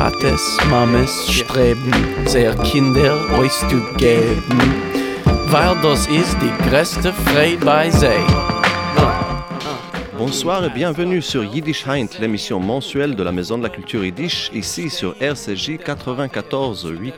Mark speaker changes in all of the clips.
Speaker 1: Tates, Mames streben, sehr Kinder euch zu geben, weil das ist die größte Freude bei sie.
Speaker 2: Bonsoir et bienvenue sur Yiddish Heint, l'émission mensuelle de la Maison de la Culture Yiddish, ici sur RCJ 94.8.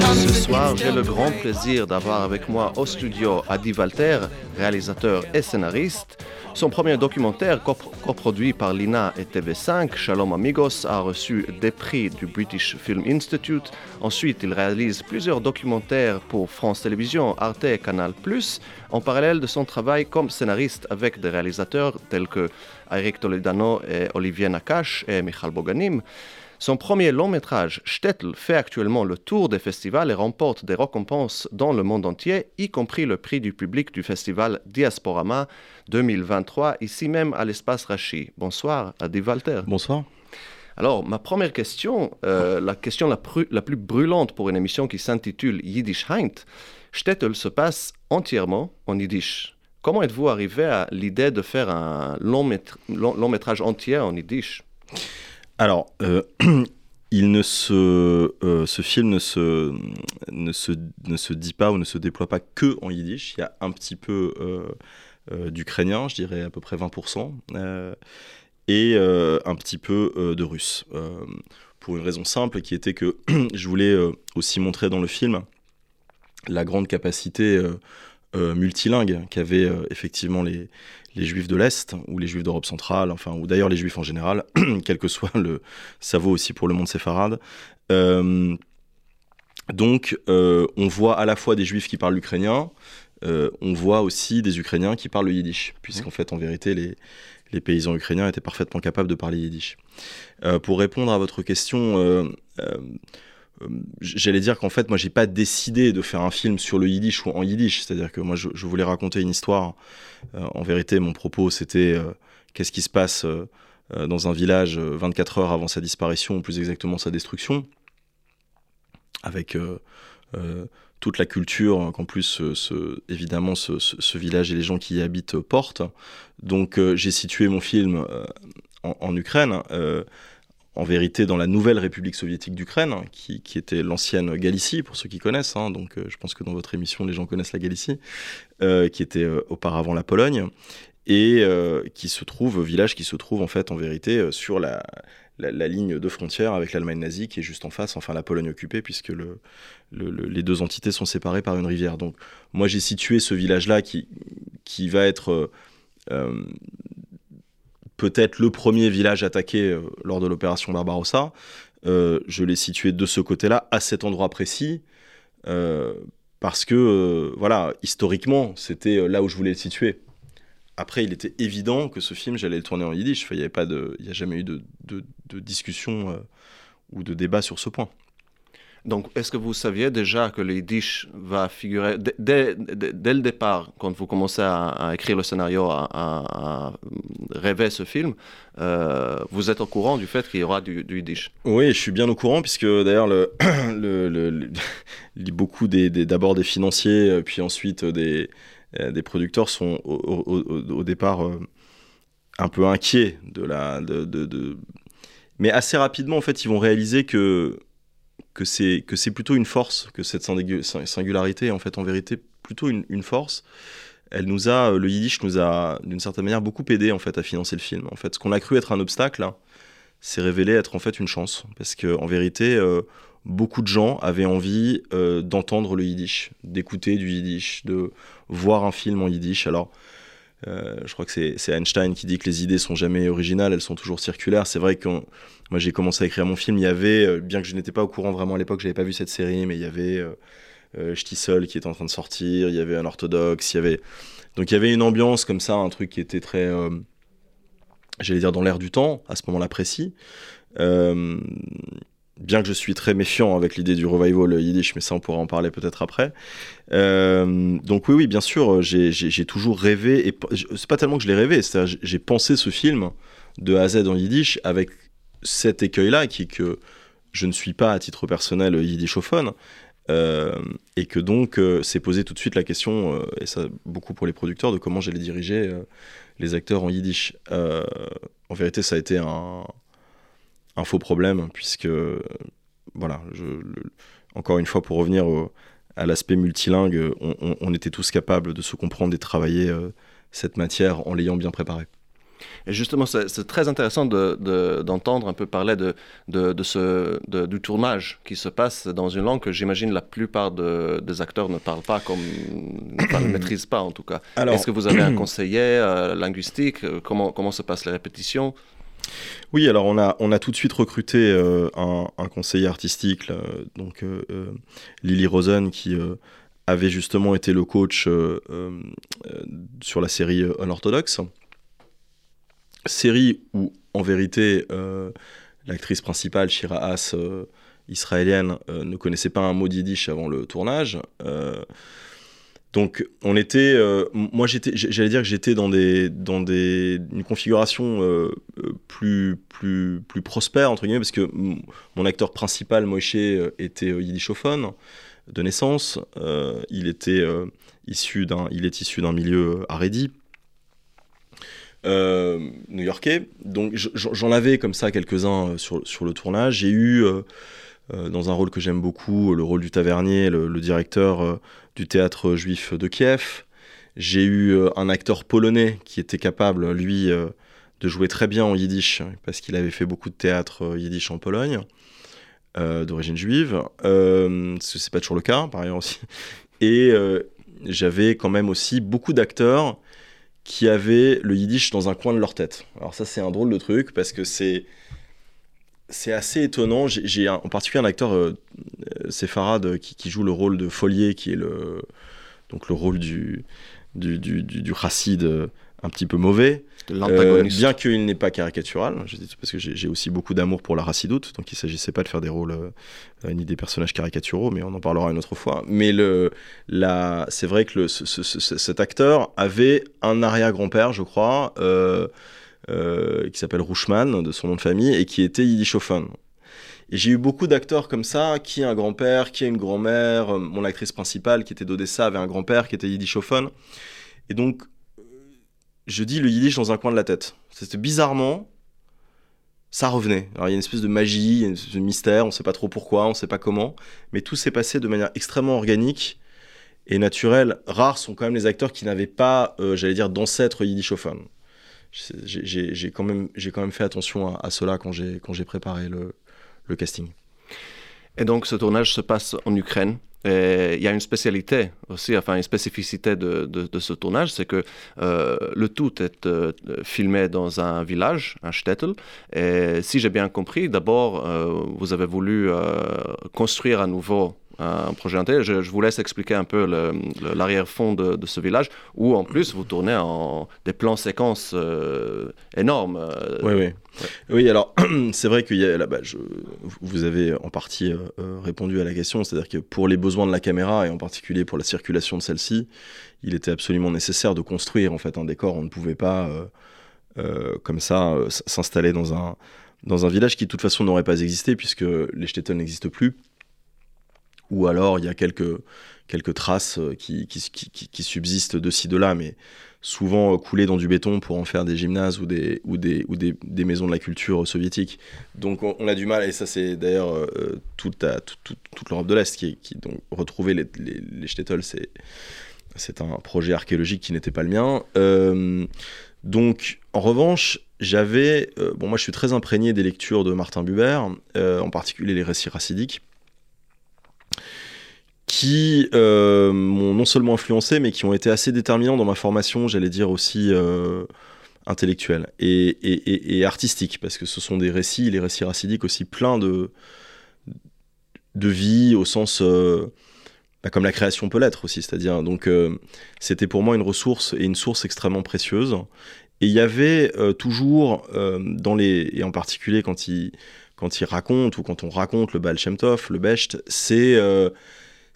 Speaker 2: Ce soir, j'ai le grand plaisir d'avoir avec moi au studio Adi Walter, réalisateur et scénariste. Son premier documentaire, copro- coproduit par l'INA et TV5, Shalom Amigos, a reçu des prix du British Film Institute. Ensuite, il réalise plusieurs documentaires pour France Télévisions, Arte et Canal+, en parallèle de son travail comme scénariste avec des réalisateurs tels que Eric Toledano et Olivier Nakache et Michal Boganim. Son premier long métrage, Stettel, fait actuellement le tour des festivals et remporte des récompenses dans le monde entier, y compris le prix du public du festival Diasporama 2023, ici même à l'espace Rachi. Bonsoir, Adi Walter.
Speaker 3: Bonsoir.
Speaker 2: Alors, ma première question, euh, la question la, plus brûlante pour une émission qui s'intitule Yiddish Heint, Stettel se passe entièrement en yiddish. Comment êtes-vous arrivé à l'idée de faire un long, métra- long- long métrage entier en yiddish?
Speaker 3: Alors, euh, euh, ce film ne se, ne, se, dit pas ou ne se déploie pas que en yiddish. Il y a un petit peu euh, d'ukrainien, je dirais à peu près 20%, euh, et un petit peu de russe. Pour une raison simple qui était que je voulais aussi montrer dans le film la grande capacité euh, multilingue qu'avaient euh, effectivement les, les juifs de l'Est ou les juifs d'Europe centrale, enfin, ou d'ailleurs les juifs en général, quel que soit le. Ça vaut aussi pour le monde séfarade. Euh, donc, on voit à la fois des juifs qui parlent l'ukrainien, on voit aussi des Ukrainiens qui parlent le yiddish, puisqu'en fait, en vérité, les, les paysans ukrainiens étaient parfaitement capables de parler yiddish. Pour répondre à votre question, j'allais dire qu'en fait, moi, j'ai pas décidé de faire un film sur le yiddish ou en yiddish, c'est-à-dire que moi, je, voulais raconter une histoire. Euh, en vérité, mon propos, c'était euh, qu'est-ce qui se passe euh, dans un village euh, 24 heures avant sa disparition, ou plus exactement sa destruction, avec toute la culture euh, qu'en plus, évidemment, ce, village et les gens qui y habitent portent. Donc, j'ai situé mon film en Ukraine. En vérité, dans la nouvelle République soviétique d'Ukraine, qui, qui était l'ancienne Galicie, pour ceux qui connaissent, hein, donc euh, je pense que dans votre émission, les gens connaissent la Galicie, euh, qui était euh, auparavant la Pologne, et qui se trouve, village qui se trouve en fait en vérité sur la, ligne de frontière avec l'Allemagne nazie, qui est juste en face, enfin la Pologne occupée, puisque le, le- le- les deux entités sont séparées par une rivière. Donc moi j'ai situé ce village-là qui, qui va être peut-être le premier village attaqué euh, lors de l'opération Barbarossa. Euh, je l'ai situé de ce côté-là, à cet endroit précis, euh, parce que, voilà, historiquement, c'était là où je voulais le situer. Après, il était évident que ce film, j'allais le tourner en yiddish. Il n'y pas de, n'y a jamais eu de, discussion ou de débat sur ce point.
Speaker 2: Donc, est-ce que vous saviez déjà que le yiddish va figurer dès, le départ, quand vous commencez à, écrire le scénario, à- rêver ce film, euh, vous êtes au courant du fait qu'il y aura du, du
Speaker 3: Oui, je suis bien au courant, puisque d'ailleurs, le, le, le- le- beaucoup d'abord des financiers, euh, puis ensuite euh, des, producteurs sont au, départ un peu inquiets de Mais assez rapidement, en fait, ils vont réaliser que, c'est, plutôt une force, que cette singu- singularité en fait en vérité plutôt une force. Elle nous a, le yiddish nous a d'une certaine manière beaucoup aidé en fait à financer le film. En fait, ce qu'on a cru être un obstacle, hein, s'est révélé être en fait une chance. Parce que en vérité, euh, beaucoup de gens avaient envie euh, d'entendre le yiddish, d'écouter du yiddish, de voir un film en yiddish. Alors, euh, je crois que c'est Einstein qui dit que les idées sont jamais originales, elles sont toujours circulaires. C'est vrai que moi j'ai commencé à écrire mon film, il y avait, euh, bien que je n'étais pas au courant vraiment à l'époque, j'avais pas vu cette série, mais il y avait euh, Shtisel qui était en train de sortir, il y avait un orthodoxe, il y avait donc il y avait une ambiance comme ça, un truc qui était très, euh, j'allais dire dans l'air du temps à ce moment-là précis. Euh, bien que je suis très méfiant avec l'idée du revival yiddish, mais ça on pourra en parler peut-être après. Euh, donc oui, oui, bien sûr, j'ai toujours rêvé, et c'est pas tellement que je l'ai rêvé, c'est-à-dire j'ai pensé ce film de A à Z en yiddish avec cet écueil-là, qui est que je ne suis pas à titre personnel yiddishophone, et que donc s'est posé tout de suite la question, et ça beaucoup pour les producteurs, de comment j'allais diriger les acteurs en yiddish. en vérité, ça a été un, faux problème, puisque, voilà, encore une fois, pour revenir à l'aspect multilingue, on, était tous capables de se comprendre et de travailler cette matière en l'ayant bien préparée.
Speaker 2: Et justement, c'est très intéressant d'entendre un peu parler de, de, ce, du tournage qui se passe dans une langue que j'imagine la plupart des acteurs ne parlent pas, comme, ne maîtrisent pas en tout cas. Est-ce que vous avez un conseiller euh, linguistique? Comment, comment se passent les répétitions?
Speaker 3: Oui, alors on a, on a tout de suite recruté euh, un, conseiller artistique, donc euh, Lily Rosen, qui avait justement été le coach sur la série Unorthodox série où, en vérité, euh, l'actrice principale, Shira Haas, euh, israélienne, euh, ne connaissait pas un mot yiddish avant le tournage. donc, on était. moi, j'étais, j'allais dire que j'étais dans, des, dans des, une configuration plus, plus, plus prospère, entre guillemets, parce que mon acteur principal, Moshe, était yiddishophone de naissance. il, était, issu il est issu d'un milieu haredi. Euh, new-yorkais. Donc j'en avais comme ça quelques-uns euh, sur, le tournage. J'ai eu, euh, dans un rôle que j'aime beaucoup, le rôle du tavernier, le, directeur du théâtre juif de Kiev. J'ai eu un acteur polonais qui était capable, lui, de jouer très bien en yiddish, parce qu'il avait fait beaucoup de théâtre yiddish en Pologne, d'origine juive. Euh, c'est pas toujours le cas, par ailleurs aussi. Et j'avais quand même aussi beaucoup d'acteurs qui avaient le yiddish dans un coin de leur tête. Alors ça c'est un drôle de truc parce que c'est c'est assez étonnant. J'ai en particulier un acteur euh, séfarade qui, joue le rôle de Folier, qui est le donc le rôle du du, du, du, euh, un petit peu mauvais. Euh, bien qu'il n'est pas caricatural, parce que j'ai aussi beaucoup d'amour pour la racidoute, donc il ne s'agissait pas de faire des rôles euh, ni des personnages caricaturaux, mais on en parlera une autre fois. Mais c'est vrai que cet acteur avait un arrière-grand-père, je crois, euh, qui s'appelle Rouchman, de son nom de famille, et qui était yiddishophone. Et j'ai eu beaucoup d'acteurs comme ça, qui a un grand-père, qui a une grand-mère. Mon actrice principale, qui était d'Odessa, avait un grand-père qui était yiddishophone. Et donc, je dis le yiddish dans un coin de la tête. C'était bizarrement, ça revenait. Alors il y a une espèce de magie, une espèce de mystère, on ne sait pas trop pourquoi, on ne sait pas comment, mais tout s'est passé de manière extrêmement organique et naturelle. Rares sont quand même les acteurs qui n'avaient pas, euh, j'allais dire, d'ancêtres yiddishophones. J'ai quand, même, quand même fait attention à, cela quand j'ai préparé le casting.
Speaker 2: Et donc ce tournage se passe en Ukraine il y a une spécialité aussi, enfin une spécificité de, de, ce tournage, c'est que euh, le tout est euh, filmé dans un village, un shtetl. Et si j'ai bien compris, d'abord, euh, vous avez voulu construire à nouveau un projet intégré. Je, vous laisse expliquer un peu l'arrière-fond de, ce village, où en plus vous tournez en des plans séquences énormes.
Speaker 3: Oui, oui. Oui, alors c'est vrai que là, bah, vous avez en partie euh, euh, répondu à la question, c'est-à-dire que pour les besoins de la caméra et en particulier pour la circulation de celle-ci, il était absolument nécessaire de construire en fait un décor. On ne pouvait pas euh, comme ça s'installer dans un dans un village qui de toute façon n'aurait pas existé puisque les Stettel n'existent plus. Ou alors il y a quelques quelques traces qui, qui, subsistent de ci de là, mais souvent coulés dans du béton pour en faire des gymnases ou des, ou des, ou des, maisons de la culture soviétique. Donc on, a du mal, et ça c'est d'ailleurs euh, toute, toute, l'Europe de l'Est qui, donc retrouver les, les, les c'est c'est un projet archéologique qui n'était pas le mien. Euh, donc, en revanche, j'avais. Euh, bon, moi, je suis très imprégné des lectures de Martin Buber, en particulier les récits racidiques qui euh, m'ont non seulement influencé, mais qui ont été assez déterminants dans ma formation, j'allais dire aussi euh, intellectuelle et, artistique, parce que ce sont des récits, les récits racidiques aussi pleins de, de vie au sens euh, bah, comme la création peut l'être aussi, c'est-à-dire donc c'était pour moi une ressource et une source extrêmement précieuse. Et il y avait toujours dans les et en particulier quand il quand il raconte ou quand on raconte le Baal Shem le Becht, c'est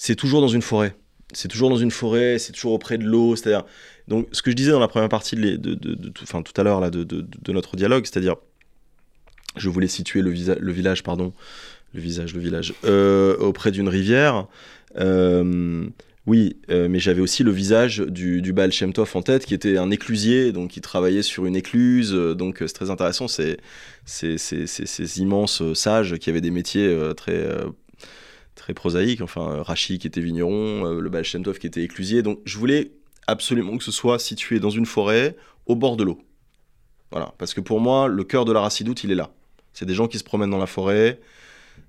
Speaker 3: c'est toujours dans une forêt. C'est toujours dans une forêt, c'est toujours auprès de l'eau. C'est-à-dire, donc, ce que je disais dans la première partie de, tout à l'heure là de, notre dialogue, c'est-à-dire, je voulais situer le, le village, pardon, le visage, le village, auprès d'une rivière. Oui, mais j'avais aussi le visage du, du Baal Shem en tête, qui était un éclusier, donc qui travaillait sur une écluse. donc c'est très intéressant, c'est ces immenses sages qui avaient des métiers très très prosaïques. Enfin, Rachi qui était vigneron, le Baal Shem Tov qui était éclusier. Donc je voulais absolument que ce soit situé dans une forêt, au bord de l'eau. Voilà, parce que pour moi, le cœur de la racidoute, il est là. C'est des gens qui se promènent dans la forêt.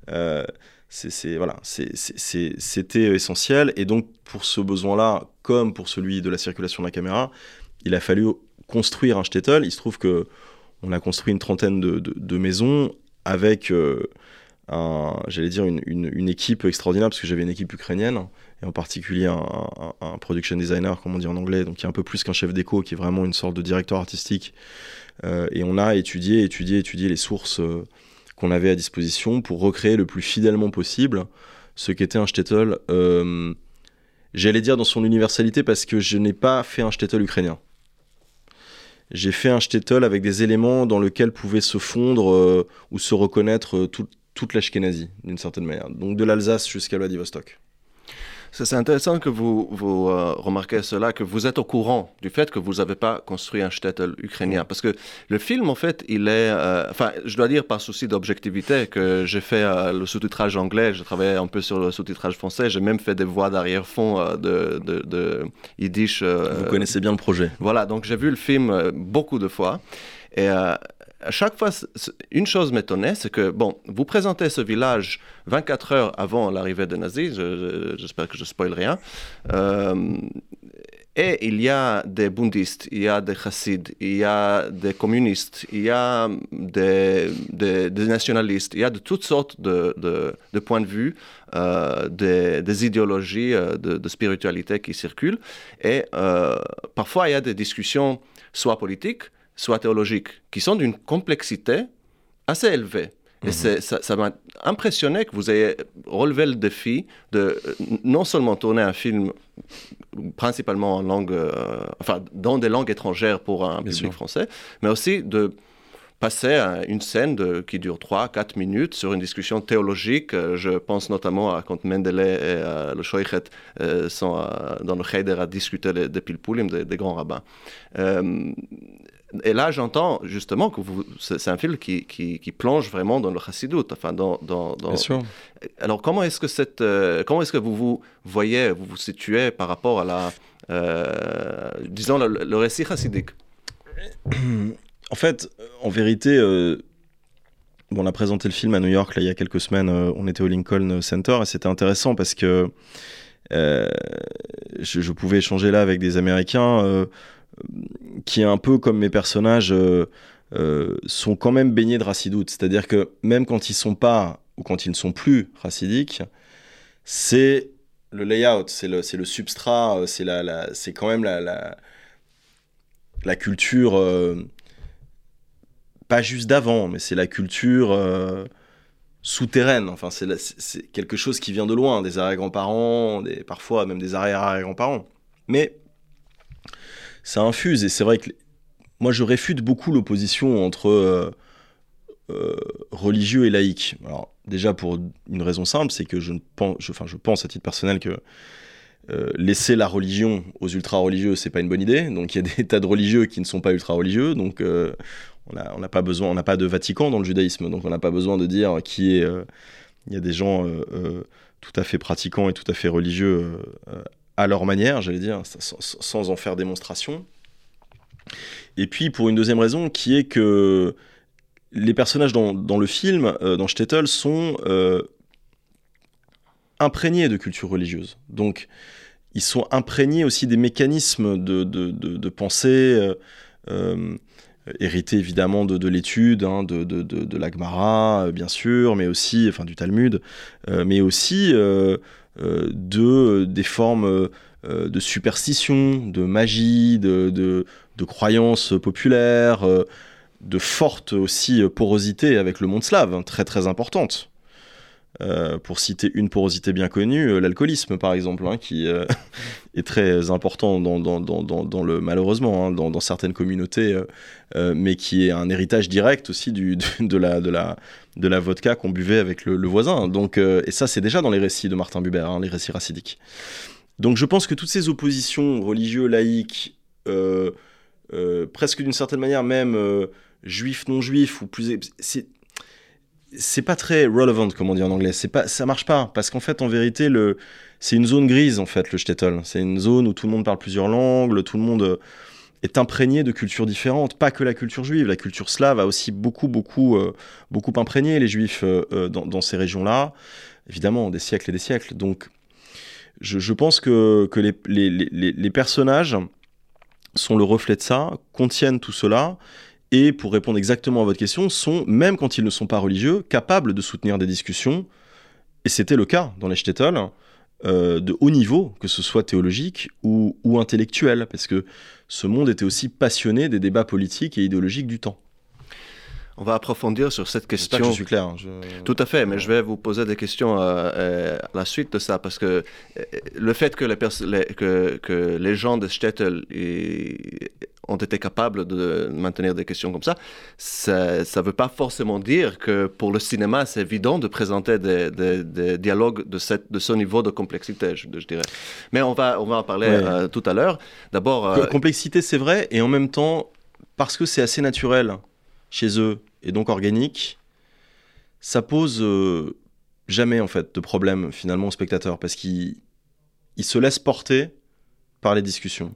Speaker 3: Euh, c'est voilà, c'était essentiel. Et donc, pour ce besoin-là, comme pour celui de la circulation de la caméra, il a fallu construire un shtetl. Il se trouve que on a construit une trentaine de, maisons avec, euh, j'allais dire, une, une, équipe extraordinaire, parce que j'avais une équipe ukrainienne et en particulier un, production designer, comme on dit en anglais, donc qui est un peu plus qu'un chef d'écho, qui est vraiment une sorte de directeur artistique. Euh, et on a étudié, étudié, étudié les sources euh, qu'on avait à disposition pour recréer le plus fidèlement possible ce qu'était un shtetl. Euh, j'allais dire dans son universalité parce que je n'ai pas fait un shtetl ukrainien. J'ai fait un shtetl avec des éléments dans lesquels pouvait se fondre ou se reconnaître toute l'Ashkenazi, d'une certaine manière. Donc de l'Alsace jusqu'à Vladivostok.
Speaker 2: C'est intéressant que vous, vous euh, remarquez cela, que vous êtes au courant du fait que vous n'avez pas construit un shtetl ukrainien. Parce que le film, en fait, il est... Euh, enfin, je dois dire par souci d'objectivité que j'ai fait euh, le sous-titrage anglais, j'ai travaillé un peu sur le sous-titrage français, j'ai même fait des voix d'arrière-fond de, de, de, Yiddish.
Speaker 3: vous connaissez bien le projet.
Speaker 2: Voilà, donc j'ai vu le film beaucoup de fois. Et à chaque fois, une chose m'étonnait, c'est que, bon, vous présentez ce village 24 heures avant l'arrivée des nazis, j'espère que je spoil rien, euh, et il y a des bundistes, il y a des chassides, il y a des communistes, il y a des, nationalistes, il y a de toutes sortes de, de, points de vue, euh, des, idéologies euh, de, spiritualité qui circulent. Et parfois, il y a des discussions soit politiques, soit théologiques, qui sont d'une complexité assez élevée. Et mhm. ça m'a impressionné que vous ayez relevé le défi de euh, non seulement tourner un film principalement en langue, euh, enfin, dans des langues étrangères pour un public français, mais aussi de passer à une scène de, qui dure 3-4 minutes sur une discussion théologique. Euh, je pense notamment à quand Mendele et le Shoichet sont dans le Cheder à discuter des, pilpulim, des, des, grands rabbins et là, j'entends justement que c'est un film qui, qui, plonge vraiment dans le chassidut. Enfin, dans, dans,
Speaker 3: Bien sûr.
Speaker 2: Alors, comment est-ce que, cette, euh, comment est-ce que vous vous voyez, vous vous situez par rapport à la, euh, disons, le, récit chassidique?
Speaker 3: En fait, en vérité, euh, on a présenté le film à New York là, il y a quelques semaines. on était au Lincoln Center et c'était intéressant parce que je, je, pouvais échanger là avec des Américains qui est un peu comme mes personnages euh, euh, sont quand même baignés de racidoute. C'est-à-dire que même quand ils sont pas ou quand ils ne sont plus racidiques, c'est le layout, c'est le, substrat, euh, c'est la, c'est quand même la, la, culture, pas juste d'avant, mais c'est la culture souterraine. Enfin, c'est quelque chose qui vient de loin, des arrière-grands-parents, parfois même des arrière-arrière-grands-parents. Mais ça infuse. Et c'est vrai que moi, je réfute beaucoup l'opposition entre euh, euh, religieux et laïque. Alors, déjà, pour une raison simple, c'est que je, pense, enfin, je pense à titre personnel que euh, laisser la religion aux ultra-religieux, c'est pas une bonne idée. Donc, il y a des tas de religieux qui ne sont pas ultra-religieux. Donc, on n'a pas besoin, on n'a pas de Vatican dans le judaïsme. Donc, on n'a pas besoin de dire qui est. Il y a des gens tout à fait pratiquants et tout à fait religieux à leur manière, j'allais dire, sans, en faire démonstration. Et puis pour une deuxième raison, qui est que les personnages dans, le film, euh, dans Shtetl, sont euh, imprégnés de culture religieuse. Donc ils sont imprégnés aussi des mécanismes de, de, pensée, euh, hérités évidemment de, l'étude, hein, de, de, l'Agmara, bien sûr, mais aussi, enfin du Talmud, mais aussi euh, de, euh, des formes euh, de superstition, de magie, de, de, croyances populaires, de forte aussi porosité avec le monde slave, hein, très très importante. Euh, pour citer une porosité bien connue, euh, l'alcoolisme par exemple, hein, qui euh, est très important dans, le malheureusement hein, dans, certaines communautés, mais qui est un héritage direct aussi de, la, vodka qu'on buvait avec le, voisin. Donc, et ça, c'est déjà dans les récits de Martin Buber, hein, les récits racidiques. Donc, je pense que toutes ces oppositions religieux, laïques, presque d'une certaine manière même juifs, non juifs, ou plus, pas très relevant, comme on dit en anglais. C'est pas, ça marche pas parce qu'en fait, en vérité, le, c'est une zone grise en fait, le shtetl. C'est une zone où tout le monde parle plusieurs langues, tout le monde euh, est imprégné de cultures différentes. Pas que la culture juive, la culture slave a aussi beaucoup, beaucoup, euh, beaucoup imprégné les juifs euh, dans, ces régions-là. Évidemment, des siècles et des siècles. Donc, je, pense que, que les, les, les personnages sont le reflet de ça, contiennent tout cela et pour répondre exactement à votre question, sont, même quand ils ne sont pas religieux, capables de soutenir des discussions, et c'était le cas dans les shtetl, euh, de haut niveau, que ce soit théologique ou, ou intellectuel, parce que ce monde était aussi passionné des débats politiques et idéologiques du temps.
Speaker 2: On va approfondir sur cette question.
Speaker 3: Que je suis clair. Hein,
Speaker 2: Tout à fait, mais je vais vous poser des questions euh, euh, à la suite de ça, parce que le fait que les, que, que les gens de Shtetl ont été capables de maintenir des questions comme ça, ça ne veut pas forcément dire que pour le cinéma, c'est évident de présenter des, dialogues de, cette, de ce niveau de complexité, je, dirais. Mais on va, on va en parler euh, tout à l'heure. D'abord...
Speaker 3: Euh, complexité, c'est vrai, et en même temps, parce que c'est assez naturel chez eux, et donc organique, ça pose euh, jamais, en fait, de problème, finalement, au spectateur, parce qu'il se laisse porter par les discussions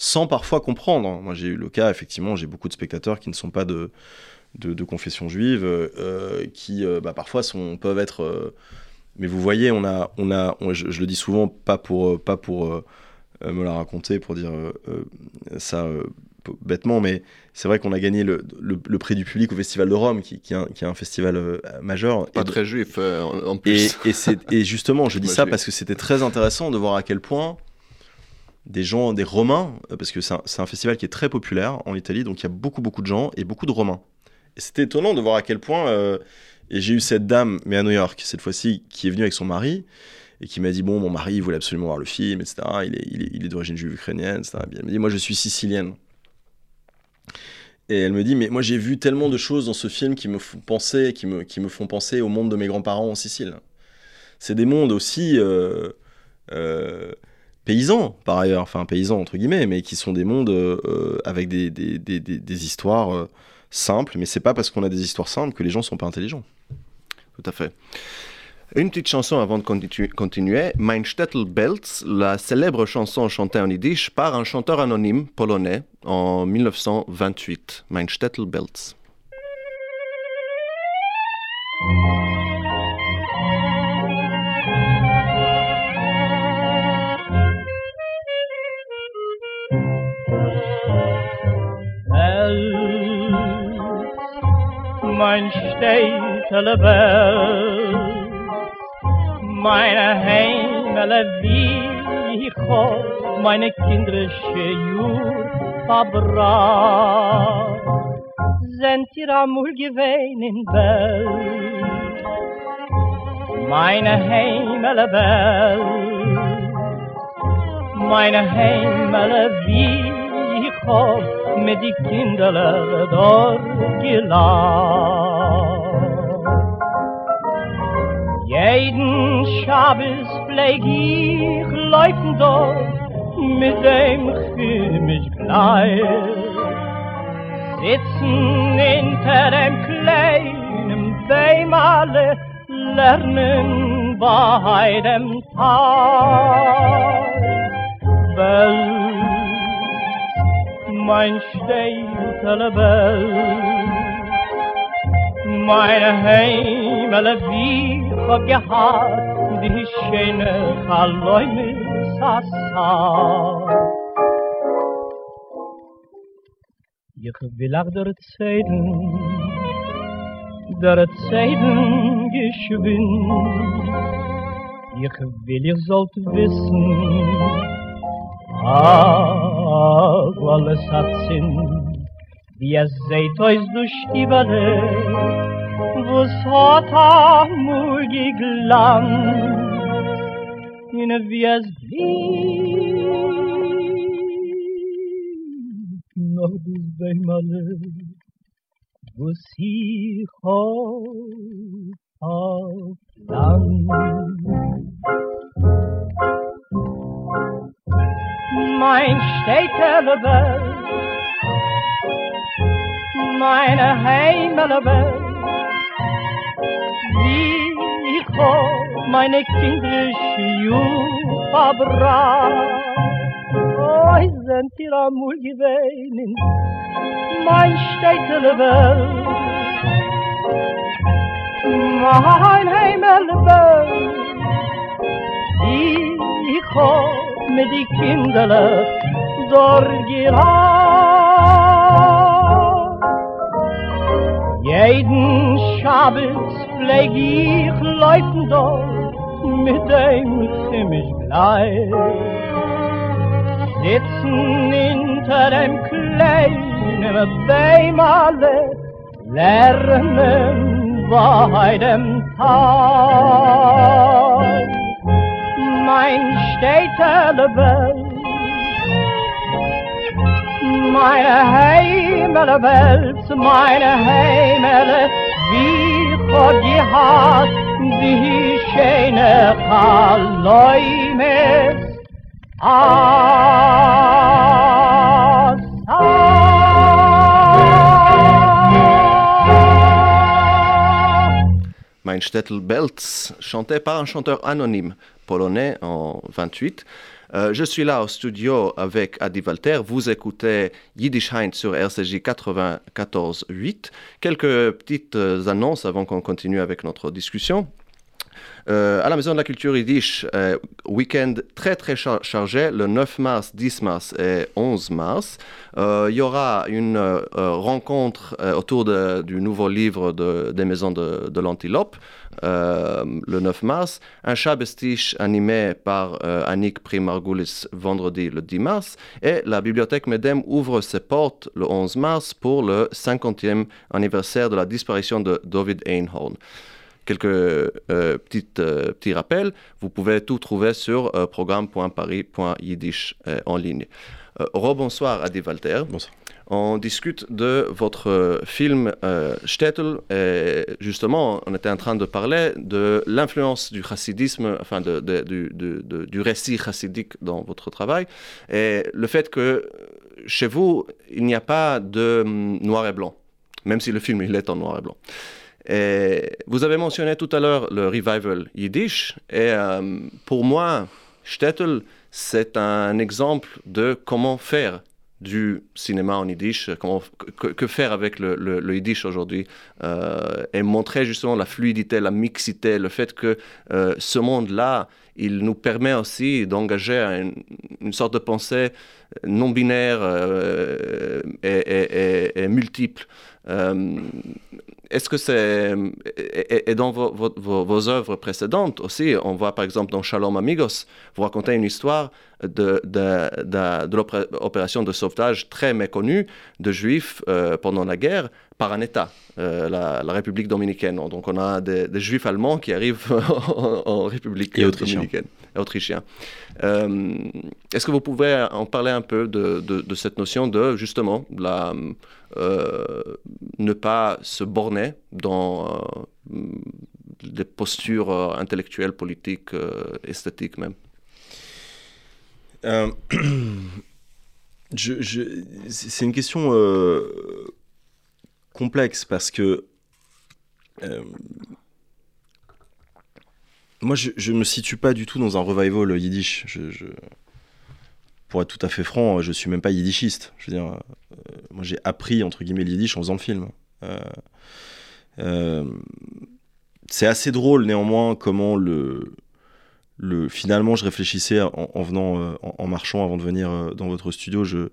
Speaker 3: sans parfois comprendre. Moi, j'ai eu le cas, effectivement, j'ai beaucoup de spectateurs qui ne sont pas de, de, confession juive, euh, qui euh, bah, parfois sont, peuvent être. Euh, mais vous voyez, on a, on a, je, le dis souvent, pas pour, pas pour me la raconter, pour dire ça bêtement, mais c'est vrai qu'on a gagné le, le, prix du public au Festival de Rome, qui, qui, est, un, festival majeur.
Speaker 2: Pas très juif en plus.
Speaker 3: Et, et, et justement, je dis ça parce que c'était très intéressant de voir à quel point des gens, des Romains, euh, parce que c'est un, festival qui est très populaire en Italie, donc il y a beaucoup, beaucoup de gens et beaucoup de Romains. Et c'était étonnant de voir à quel point. Euh, et j'ai eu cette dame, mais à New York, cette fois-ci, qui est venue avec son mari et qui m'a dit Bon, mon mari, il voulait absolument voir le film, etc. Il est, il est, d'origine juive ukrainienne, etc. elle me dit Moi, je suis sicilienne. Et elle me dit Mais moi, j'ai vu tellement de choses dans ce film qui me font penser, qui me, qui me font penser au monde de mes grands-parents en Sicile. C'est des mondes aussi. Euh, paysans, par ailleurs, enfin paysans entre guillemets, mais qui sont des mondes euh, avec des, des, des, des histoires euh, simples. Mais c'est pas parce qu'on a des histoires simples que les gens sont pas intelligents.
Speaker 2: Tout à fait. Une petite chanson avant de continuer, Mein Belz, la célèbre chanson chantée en yiddish par un chanteur anonyme polonais en 1928. Mein Belz.
Speaker 4: Städtele Welt, meine Heimele wie ich hoff, meine kindrische Jür verbracht. Sind ihr amul gewähn in Welt, meine Heimele Welt, meine Heimele wie ich hoff, mit die Kinderle dort gelacht. Jeden Schabes pfleg ich laufen dort mit dem chemisch Kleid. Sitzen hinter dem kleinen Beim alle lernen bei dem Tag. Welt mein Städtele Welt. Meine Heimele wie hab gehad, die schöne Chaloime Sassa. Ich will auch der Zeiten, der Zeiten geschwind. Ich will, ihr sollt wissen, Ah, alles hat Sinn, wie es seht euch durch die Welle, was glam. In a vias was he ho Mein Städtele meine Heimele wie ich hab meine kindische Jugend verbracht. Oh, sind ihr amul gewesen, mein Städtele Welt, mein Heimele Welt, ich hab mit die Kinderle dort. Jeden Schabbat pfleg ich laufen dort mit dem Chemisch gleich. Sitzen hinter dem kleinen Beimale, lernen bei dem Tag. Mein Städtele Welt, meine Heimele Welt, meine Heimele, wie Gott gehad, wie schöne Chaläumes,
Speaker 2: Mein Städtel Belz, chanté par un chanteur anonyme polonais en 28. Euh, je suis là au studio avec Adi Walter. Vous écoutez Yiddish Hein sur RCJ 94.8. Quelques petites euh, annonces avant qu'on continue avec notre discussion. Euh, à la Maison de la Culture Yiddish, week-end très très char- chargé, le 9 mars, 10 mars et 11 mars. Il y aura une rencontre autour du nouveau livre de- des Maisons de, de l'Antilope, le 9 mars. Un Shabbestish animé par euh, Annick Primargoulis vendredi le 10 mars. Et la Bibliothèque Medem ouvre ses portes le 11 mars pour le 50e anniversaire de la disparition de David Einhorn quelques euh, euh, petits rappels. Vous pouvez tout trouver sur euh, programme.paris.yiddish euh, en ligne. Euh, Rebonsoir Adi Walter.
Speaker 3: Bonsoir.
Speaker 2: On discute de votre euh, film euh, Shtetl. Et justement, on était en train de parler de l'influence du chassidisme, enfin du, du récit chassidique dans votre travail. Et le fait que euh, chez vous, il n'y a pas de hum, noir et blanc, même si le film il est en noir et blanc. Et vous avez mentionné tout à l'heure le revival yiddish. Et euh, pour moi, Shtetl, c'est un exemple de comment faire du cinéma en yiddish, que, faire avec le, yiddish aujourd'hui, euh, et montrer justement la fluidité, la mixité, le fait que euh, ce monde-là, il nous permet aussi d'engager une, sorte de pensée non binaire euh, et multiple. Est-ce que c'est. Et, dans vos, vos- œuvres précédentes aussi, on voit par exemple dans Shalom Amigos, vous racontez une histoire de, de, de, de l'opération de sauvetage très méconnue de juifs euh, pendant la guerre par un État, euh, la, la République dominicaine. Donc on a des, des juifs allemands qui arrivent en, en République
Speaker 3: Et
Speaker 2: dominicaine. Et autrichiens. Euh, Est-ce que vous pouvez en parler un peu de, cette notion de justement euh, ne pas se borner dans euh, des postures euh, intellectuelles, politiques, esthétiques même?
Speaker 3: C'est une question complexe parce que moi, je, je me situe pas du tout dans un revival yiddish. Pour être tout à fait franc, je suis même pas yiddishiste. Je veux dire, euh, moi, j'ai appris entre guillemets le yiddish en faisant le film. Euh, euh, c'est assez drôle néanmoins comment le le, finalement, je réfléchissais en, en venant, en, marchant avant de venir dans votre studio. Je,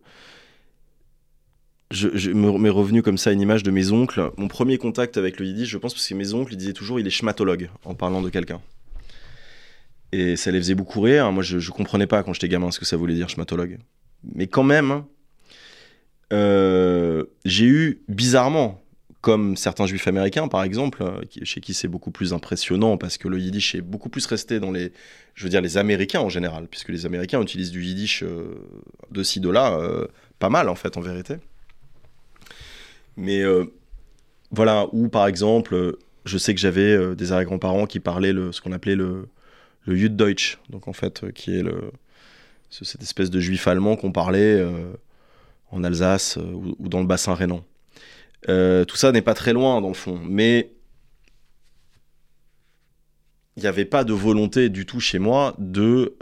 Speaker 3: je, je me- m'est revenu comme ça une image de mes oncles. Mon premier contact avec le yiddish, je pense, parce que mes oncles, disaient toujours il est schmatologue en parlant de quelqu'un. Et ça les faisait beaucoup rire. Moi, je, je comprenais pas quand j'étais gamin ce que ça voulait dire schmatologue. Mais quand même, euh, j'ai eu bizarrement, comme certains juifs américains, par exemple, euh, chez qui c'est beaucoup plus impressionnant parce que le yiddish est beaucoup plus resté dans les, je veux dire, les Américains en général, puisque les Américains utilisent du yiddish euh, de ci, de là, pas mal en fait, en vérité. Mais voilà, ou par exemple, je sais que j'avais des arrière-grands-parents qui parlaient le, ce qu'on appelait le, le Juddeutsch, donc en fait, euh, qui est cette espèce de juif allemand qu'on parlait euh, en Alsace euh, ou, dans le bassin rhénan. Tout ça n'est pas très loin dans le fond, mais il n'y avait pas de volonté du tout chez moi de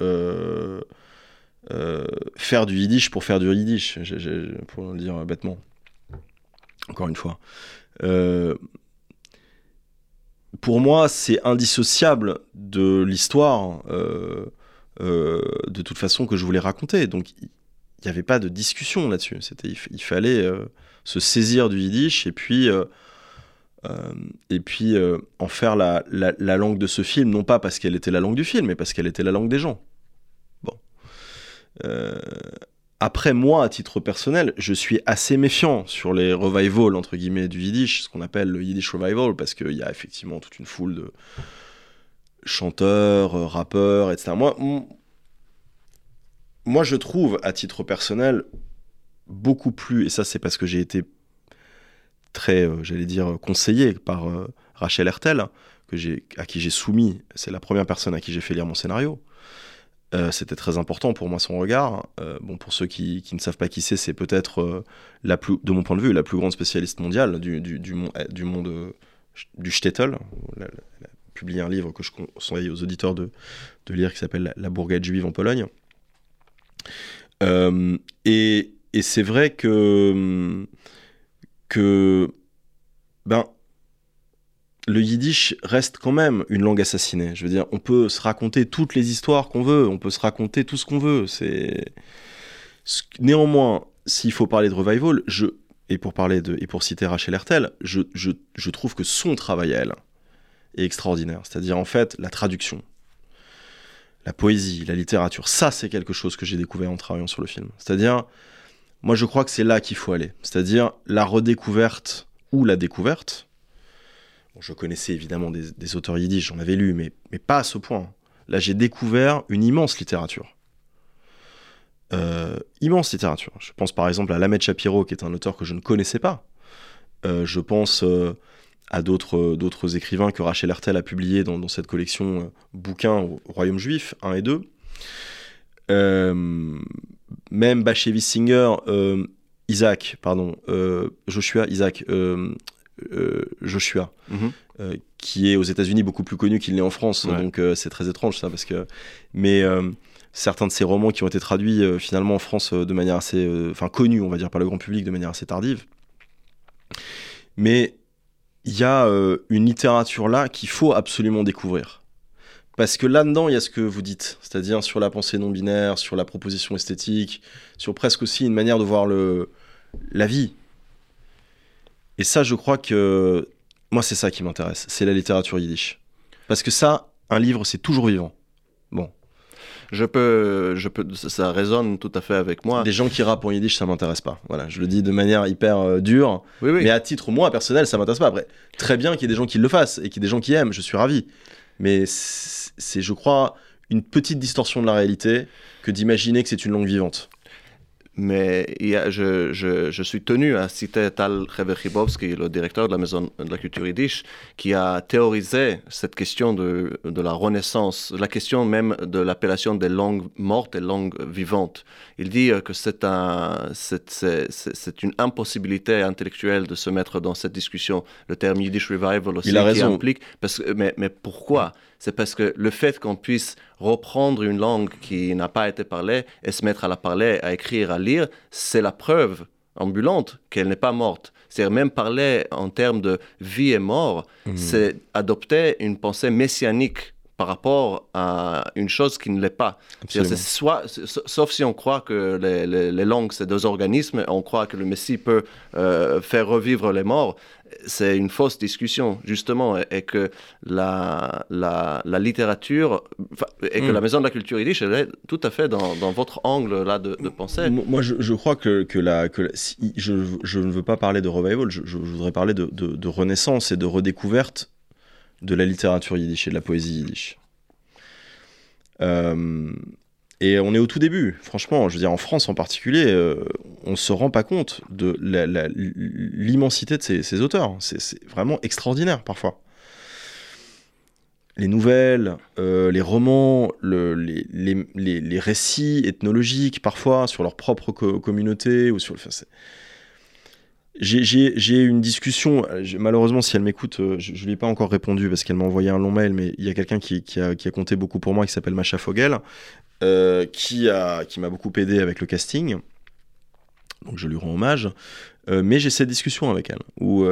Speaker 3: faire du yiddish pour faire du yiddish, pour le dire bêtement. Encore une fois. Pour moi, c'est indissociable de l'histoire, euh, euh, de toute façon, que je voulais raconter. Donc, il n'y avait pas de discussion là-dessus. Il, fallait euh, se saisir du yiddish et puis, et puis en faire la, la- la langue de ce film, non pas parce qu'elle était la langue du film, mais parce qu'elle était la langue des gens. Bon. Après, moi, à titre personnel, je suis assez méfiant sur les revivals, entre guillemets, du Yiddish, ce qu'on appelle le Yiddish Revival, parce qu'il y a effectivement toute une foule de chanteurs, euh, rappeurs, etc. Moi, moi, je trouve, à titre personnel, beaucoup plus, et ça c'est parce que j'ai été très, euh, j'allais dire, conseillé par euh, Rachel Hertel, à qui j'ai soumis, c'est la première personne à qui j'ai fait lire mon scénario. Euh, c'était très important pour moi son regard. Euh, bon, pour ceux qui, qui ne savent pas qui c'est, c'est peut-être euh, la plus, de mon point de vue, la plus grande spécialiste mondiale du, du, du, du monde du shtetl. Elle a, publié un livre que je conseille aux auditeurs de, de lire qui s'appelle La, bourgade juive en Pologne. Et et c'est vrai que, que ben, le yiddish reste quand même une langue assassinée. Je veux dire, on peut se raconter toutes les histoires qu'on veut, on peut se raconter tout ce qu'on veut. C'est ce- néanmoins, s'il faut parler de revival, je et pour parler de et pour citer Rachel Hertel, je, je, je trouve que son travail à elle est extraordinaire. C'est-à-dire en fait la traduction, la poésie, la littérature. Ça, c'est quelque chose que j'ai découvert en travaillant sur le film. C'est-à-dire, moi, je crois que c'est là qu'il faut aller. C'est-à-dire la redécouverte ou la découverte. Je connaissais évidemment des, auteurs yiddish, j'en avais lu, mais, mais pas à ce point. Là, j'ai découvert une immense littérature. Euh, immense littérature. Je pense par exemple à Lamed Shapiro, qui est un auteur que je ne connaissais pas. Euh, je pense euh, à d'autres écrivains que Rachel Hertel a publiés dans, cette collection bouquins au Royaume Juif 1 et 2. Euh, même Bashevis Singer, Isaac, pardon, Joshua, Isaac, Joshua,
Speaker 2: Mhm.
Speaker 3: euh, qui est aux États-Unis beaucoup plus connu qu'il n'est en France,
Speaker 2: Ouais.
Speaker 3: donc euh, c'est très étrange ça, parce que. Mais euh, certains de ces romans qui ont été traduits euh, finalement en France euh, de manière assez. euh, Enfin, connus, on va dire, par le grand public de manière assez tardive. Mais il y a euh, une littérature là qu'il faut absolument découvrir. Parce que là-dedans, il y a ce que vous dites, c'est-à-dire sur la pensée non binaire, sur la proposition esthétique, sur presque aussi une manière de voir le, la vie. Et ça, je crois que moi, c'est ça qui m'intéresse, c'est la littérature yiddish. Parce que ça, un livre, c'est toujours vivant. Bon,
Speaker 2: Je peux, je peux, ça- résonne tout à fait avec moi.
Speaker 3: des gens qui rappent en yiddish, ça m'intéresse pas. Voilà, je le dis de manière hyper euh, dure.
Speaker 2: Oui, oui.
Speaker 3: Mais à titre, moi, personnel, ça m'intéresse pas. Après, très bien qu'il y ait des gens qui le fassent et qu'il y ait des gens qui aiment, je suis ravi. Mais c'est, je crois, une petite distorsion de la réalité que d'imaginer que c'est une langue vivante.
Speaker 2: Mais il y a- je, je, je suis tenu à citer Tal Reverchibowski, le directeur de la Maison de la Culture Yiddish, qui a théorisé cette question de, de la renaissance, la question même de l'appellation des langues mortes et langues vivantes. Il dit euh, que c'est un, c'est, c'est, c'est- c'est une impossibilité intellectuelle de se mettre dans cette discussion. Le terme Yiddish Revival aussi
Speaker 3: Il a
Speaker 2: qui
Speaker 3: raison.
Speaker 2: implique, parce que, mais, mais pourquoi? C'est parce que le fait qu'on puisse reprendre une langue qui n'a pas été parlée et se mettre à la parler, à écrire, à lire, c'est la preuve ambulante qu'elle n'est pas morte. C'est-à-dire même parler en termes de vie et mort,
Speaker 3: Mhm.
Speaker 2: c'est adopter une pensée messianique par rapport à une chose qui ne l'est pas. C'est soit, sauf si on croit que les, les, langues, c'est deux organismes, on croit que le Messie peut euh, faire revivre les morts, c'est une fausse discussion, justement, et, que la, la, la littérature, et que hmm. la Maison de la Culture yiddish, elle est tout à fait dans, dans votre angle là de, de pensée.
Speaker 3: Moi, je, je, crois que, que, la, que je, je, ne veux pas parler de revival, je, voudrais parler de, de, de renaissance et de redécouverte de la littérature yiddish et de la poésie yiddish. Euh, et on est au tout début, franchement, je veux dire, en France en particulier, euh, on ne se rend pas compte de l'immensité de ces, auteurs. C'est vraiment extraordinaire parfois. Les nouvelles, euh, les romans, les, récits ethnologiques parfois sur leur propre communauté sur le. J'ai une discussion, malheureusement si elle m'écoute, euh, je ne lui ai pas encore répondu parce qu'elle m'a envoyé un long mail, mais il y a quelqu'un qui, a, compté beaucoup pour moi qui s'appelle Macha Fogel, euh, qui m'a qui beaucoup aidé avec le casting, donc je lui rends hommage. Euh, mais j'ai cette discussion avec elle, où,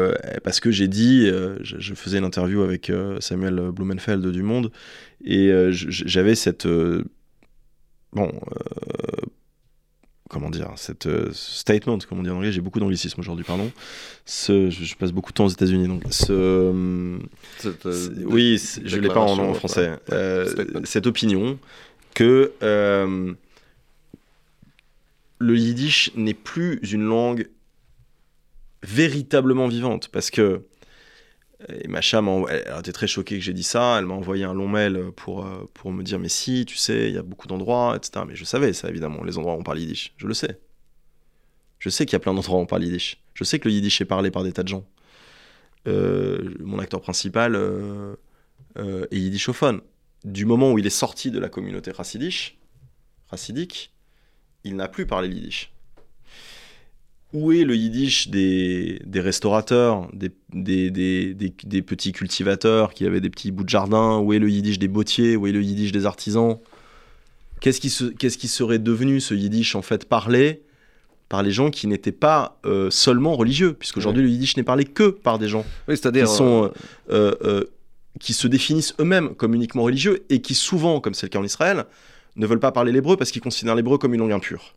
Speaker 3: parce que j'ai dit, je, je, faisais une interview avec Samuel Blumenfeld du Monde, et j'avais cette... bon comment dire, cette euh, statement, comme on dit en anglais, j'ai beaucoup d'anglicisme aujourd'hui, pardon. Ce, je, passe beaucoup de temps aux États-Unis, donc ce, euh, oui, je l'ai pas en, en français. Euh, cette opinion que le yiddish n'est plus une langue véritablement vivante, parce que et Macha, elle, elle, était très choquée que j'ai dit ça. Elle m'a envoyé un long mail pour, euh, pour me dire Mais si, tu sais, il y a beaucoup d'endroits, etc. Mais je savais ça, évidemment, les endroits où on parle yiddish. Je le sais. Je sais qu'il y a plein d'endroits où on parle yiddish. Je sais que le yiddish est parlé par des tas de gens. Euh, mon acteur principal euh, est yiddishophone. Du moment où il est sorti de la communauté racidique, il n'a plus parlé yiddish. Où est le yiddish des, des restaurateurs, des, des, des, petits cultivateurs qui avaient des petits bouts de jardin? Où est le yiddish des bottiers? Où est le yiddish des artisans? Qu'est-ce qui, qu'est-ce qui serait devenu ce yiddish en fait parlé par les gens qui n'étaient pas euh, seulement religieux, puisqu'aujourd'hui aujourd'hui le yiddish n'est parlé que par des gens
Speaker 2: oui, c'est-à-dire,
Speaker 3: qui, sont, euh, euh, qui se définissent eux-mêmes comme uniquement religieux et qui souvent, comme c'est le cas en Israël, ne veulent pas parler l'hébreu parce qu'ils considèrent l'hébreu comme une langue impure.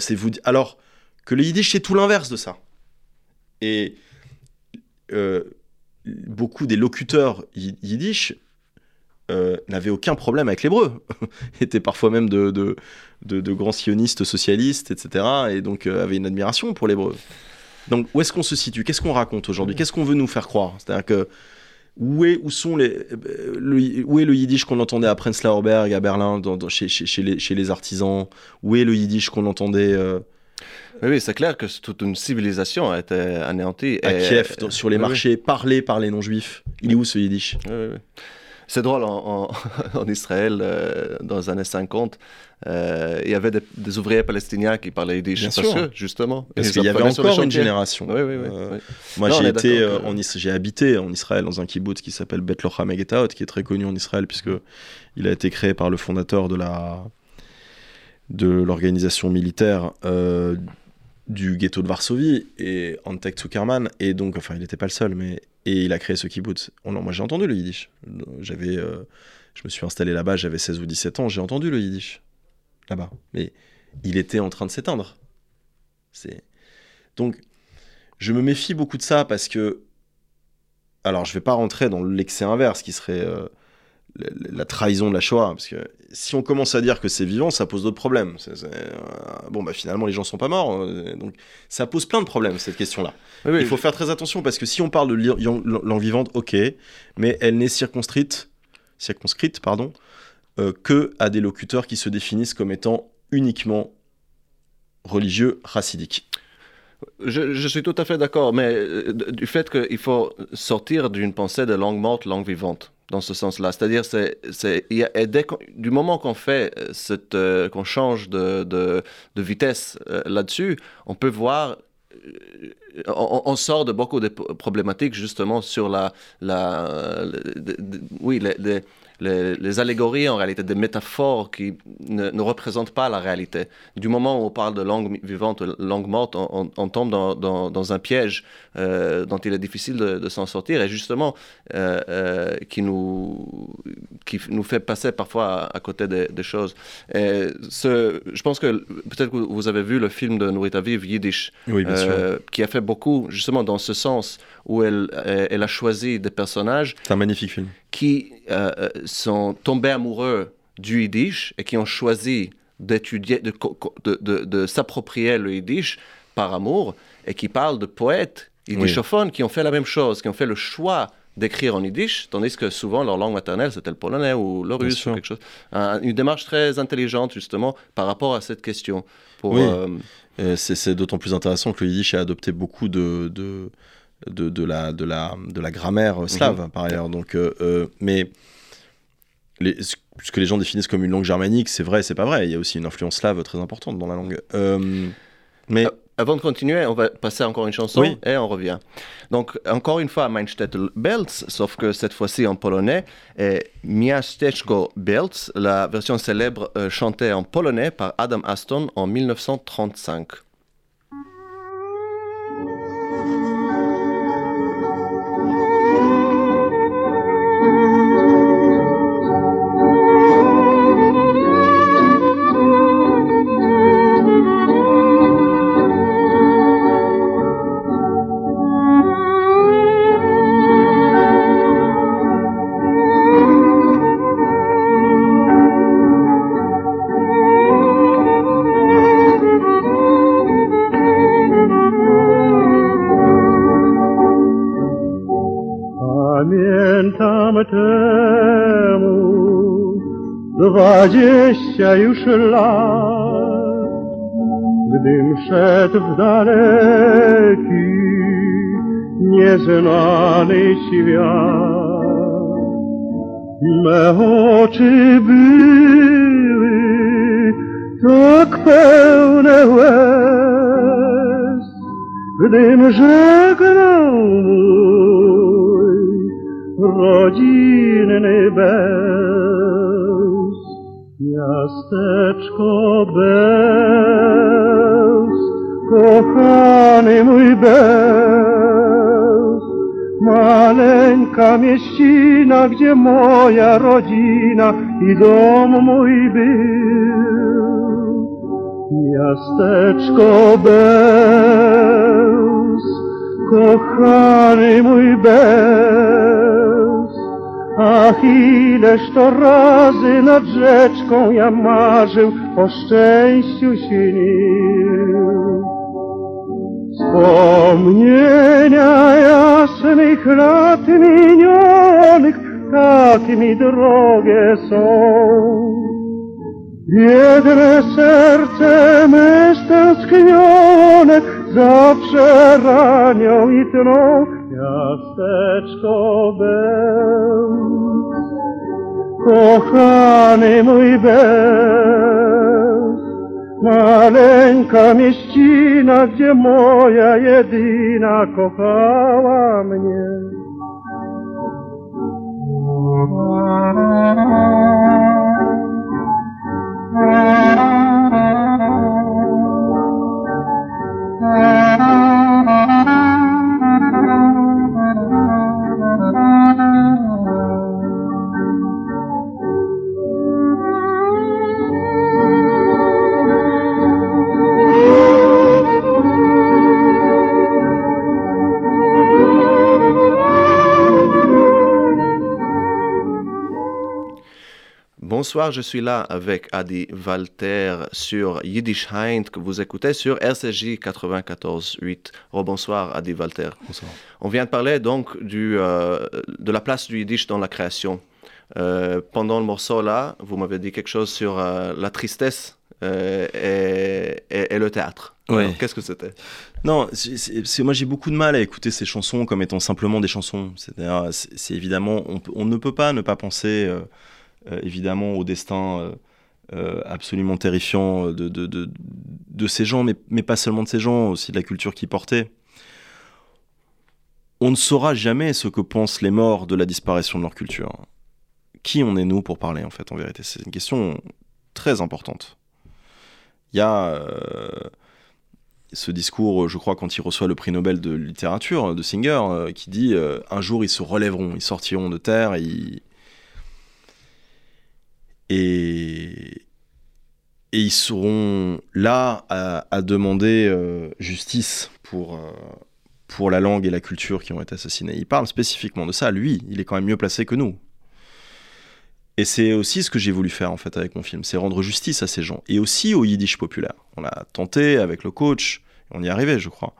Speaker 3: C'est vous... Alors, que le yiddish, c'est tout l'inverse de ça. Et euh, beaucoup des locuteurs yiddish euh, n'avaient aucun problème avec l'hébreu, étaient parfois même de, grands sionistes socialistes, etc., et donc euh, avaient une admiration pour l'hébreu. Donc où est-ce qu'on se situe? Qu'est-ce qu'on raconte aujourd'hui? Qu'est-ce qu'on veut nous faire croire? C'est-à-dire que où est, où sont les, le, où est le yiddish qu'on entendait à Prenzlauer Berg, à Berlin, dans, chez, chez, chez, les, chez, les, artisans? Où est le yiddish qu'on entendait
Speaker 2: oui, c'est clair que toute une civilisation a été anéantie.
Speaker 3: À Kiev, sur les marchés, parlés par les non-juifs. Il est où ce yiddish?
Speaker 2: C'est drôle, en, Israël, euh, dans les années 50, euh, il y avait des, ouvriers palestiniens qui parlaient yiddish.
Speaker 3: Bien sûr.
Speaker 2: justement.
Speaker 3: Parce qu'il y avait encore une génération.
Speaker 2: Oui, oui, oui. Euh,
Speaker 3: moi, j'ai été, j'ai habité en Israël dans un kibbutz qui s'appelle Bet Lochem qui est très connu en Israël puisque il a été créé par le fondateur de la de l'organisation militaire du ghetto de Varsovie et Antek Zuckerman et donc enfin il n'était pas le seul mais et il a créé ce kibbutz. Oh non, moi j'ai entendu le yiddish. J'avais euh, je me suis installé là-bas, j'avais 16 ou 17 ans, j'ai entendu le yiddish là-bas. Mais il était en train de s'éteindre. C'est donc je me méfie beaucoup de ça parce que alors je vais pas rentrer dans l'excès inverse qui serait euh, la trahison de la Shoah, parce que si on commence à dire que c'est vivant, ça pose d'autres problèmes. Euh, bon, bah finalement, les gens sont pas morts, euh, donc ça pose plein de problèmes cette question-là. Il faut faire très attention parce que si on parle de langue vivante, ok, mais elle n'est circonscrite, circonscrite, pardon, euh, que à des locuteurs qui se définissent comme étant uniquement religieux, racidiques.
Speaker 2: Je, je, suis tout à fait d'accord, mais du fait qu'il faut sortir d'une pensée de langue morte, langue vivante dans ce sens-là. C'est-à-dire, c'est, du moment qu'on fait euh, cette, euh, qu'on change de, de, de vitesse euh, là-dessus, on peut voir, on, sort de beaucoup de problématiques justement sur la, la oui, les, les, allégories, en réalité, des métaphores qui ne, représentent pas la réalité. Du moment où on parle de langue vivante, langue morte, on, tombe dans, un piège euh, dont il est difficile de, s'en sortir et justement euh, euh, qui, nous, qui nous fait passer parfois à, côté des, choses. Et ce, je pense que peut-être que vous avez vu le film de Nourrit Aviv, Yiddish, qui a fait beaucoup justement dans ce sens où elle, elle a choisi des personnages.
Speaker 3: C'est un magnifique film.
Speaker 2: Qui sont tombés amoureux du Yiddish et qui ont choisi d'étudier, de, de, de, s'approprier le Yiddish par amour et qui parlent de poètes yiddishophones qui ont fait la même chose, qui ont fait le choix d'écrire en yiddish, tandis que souvent leur langue maternelle c'était le polonais ou le russe ou quelque chose. une démarche très intelligente justement par rapport à cette question.
Speaker 3: Pour, oui. Euh, c'est d'autant plus intéressant que le yiddish a adopté beaucoup de, de, de, la, de, la, de la grammaire mhm. slave par ailleurs. Donc, euh, euh, mais les, ce que les gens définissent comme une langue germanique, c'est vrai, c'est pas vrai. Il y a aussi une influence slave très importante dans la langue.
Speaker 2: mais avant de continuer, on va passer encore une chanson et on revient. Donc, encore une fois, Mein Städtel Belz, sauf que cette fois-ci en polonais, et Miasteczko Belz, la version célèbre euh, chantée en polonais par Adam Aston en 1935.
Speaker 5: już lat, gdym szedł w daleki, nieznany świat. Me oczy były tak pełne łez, gdym żegnał mój rodzinny bez. Miasteczko Bełz, kochany mój Bełz, maleńka mieścina, gdzie moja rodzina i dom mój był. Miasteczko Bełz, kochany mój Bełz, Ach, ileż to razy nad rzeczką ja marzył, o szczęściu śnił. Wspomnienia jasnych lat minionych, tak mi drogie są. Biedne serce me stęsknione zawsze ranią i tną, miasteczko Bełz, kochany mój Bełz, maleńka mieścina, gdzie moja jedyna kochała mnie.
Speaker 2: Bonsoir, je suis là avec Adi Walter sur Yiddish Heint que vous écoutez sur RCJ 94.8. Rebonsoir Adi Walter.
Speaker 3: Bonsoir.
Speaker 2: On vient de parler donc du, euh, de la place du Yiddish dans la création. Euh, pendant le morceau là, vous m'avez dit quelque chose sur euh, la tristesse et, et, le théâtre.
Speaker 3: Ouais.
Speaker 2: Qu'est-ce que c'était?
Speaker 3: Non, c'est moi j'ai beaucoup de mal à écouter ces chansons comme étant simplement des chansons. C'est-à-dire, c'est évidemment, on, on, ne peut pas ne pas penser évidemment au destin euh, euh, absolument terrifiant de, ces gens, mais, pas seulement de ces gens, aussi de la culture qu'ils portaient. On ne saura jamais ce que pensent les morts de la disparition de leur culture. Qui on est nous pour parler en fait en vérité? C'est une question très importante. Il y a euh, ce discours, je crois, quand il reçoit le prix Nobel de littérature de Singer, euh, qui dit euh, un jour ils se relèveront, ils sortiront de terre et ils- et ils seront là à, demander euh, justice pour, euh, pour la langue et la culture qui ont été assassinés. Il parle spécifiquement de ça. Lui, il est quand même mieux placé que nous. Et c'est aussi ce que j'ai voulu faire en fait avec mon film, c'est rendre justice à ces gens et aussi au yiddish populaire. On a tenté avec le coach, on y est arrivé, je crois,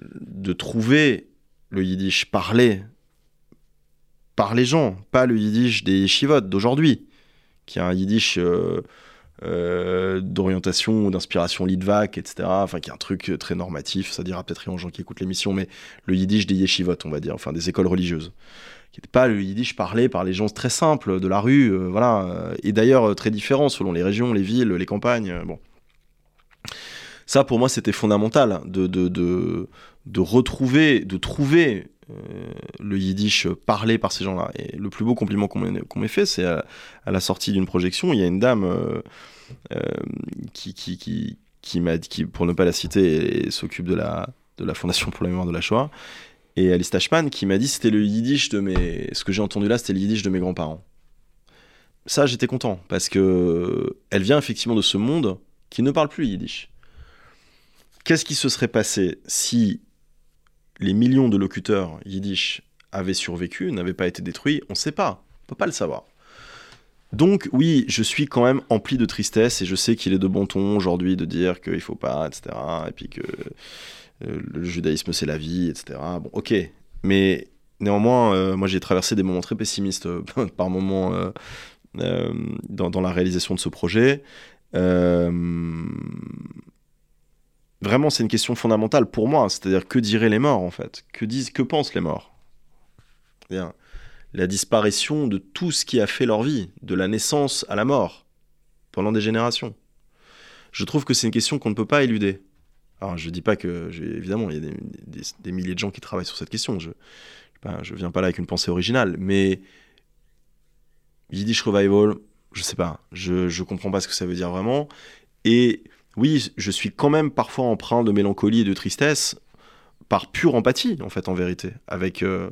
Speaker 3: de trouver le yiddish parlé par les gens, pas le yiddish des yeshivot d'aujourd'hui, qui est un yiddish euh, euh, d'orientation ou d'inspiration litvak, etc. Enfin, qui est un truc très normatif, ça dira peut-être rien aux gens qui écoutent l'émission, mais le yiddish des yeshivot, on va dire, enfin des écoles religieuses qui n'était pas le yiddish parlé par les gens très simples de la rue, euh, voilà, et d'ailleurs euh, très différent selon les régions, les villes, les campagnes. bon, ça pour moi c'était fondamental de, de, de, de retrouver, de trouver le yiddish parlé par ces gens-là. Et le plus beau compliment qu'on m'ait fait, c'est à, la sortie d'une projection, il y a une dame euh, euh, qui, qui, qui, qui m'a qui, pour ne pas la citer, s'occupe de la, de la Fondation pour la mémoire de la Shoah, et Alice Tachman qui m'a dit c'était le yiddish de mes. Ce que j'ai entendu là, c'était le yiddish de mes grands-parents. Ça, j'étais content parce que elle vient effectivement de ce monde qui ne parle plus yiddish. Qu'est-ce qui se serait passé si les millions de locuteurs yiddish avaient survécu, n'avaient pas été détruits On ne sait pas. On peut pas le savoir. Donc oui, je suis quand même empli de tristesse et je sais qu'il est de bon ton aujourd'hui de dire qu'il faut pas, etc. Et puis que euh, le judaïsme c'est la vie, etc. Bon, ok. Mais néanmoins, euh, moi j'ai traversé des moments très pessimistes euh, par moments dans, dans la réalisation de ce projet. Vraiment, c'est une question fondamentale pour moi. C'est-à-dire, que diraient les morts en fait? Que disent, que pensent les morts? La disparition de tout ce qui a fait leur vie, de la naissance à la mort, pendant des générations. Je trouve que c'est une question qu'on ne peut pas éluder. Alors, je dis pas que, évidemment, il y a des, milliers de gens qui travaillent sur cette question. Je ben, je viens pas là avec une pensée originale, mais Yiddish Revival, je sais pas, je, je comprends pas ce que ça veut dire vraiment. Et oui, je suis quand même parfois empreint de mélancolie et de tristesse par pure empathie, en fait, en vérité, avec, euh,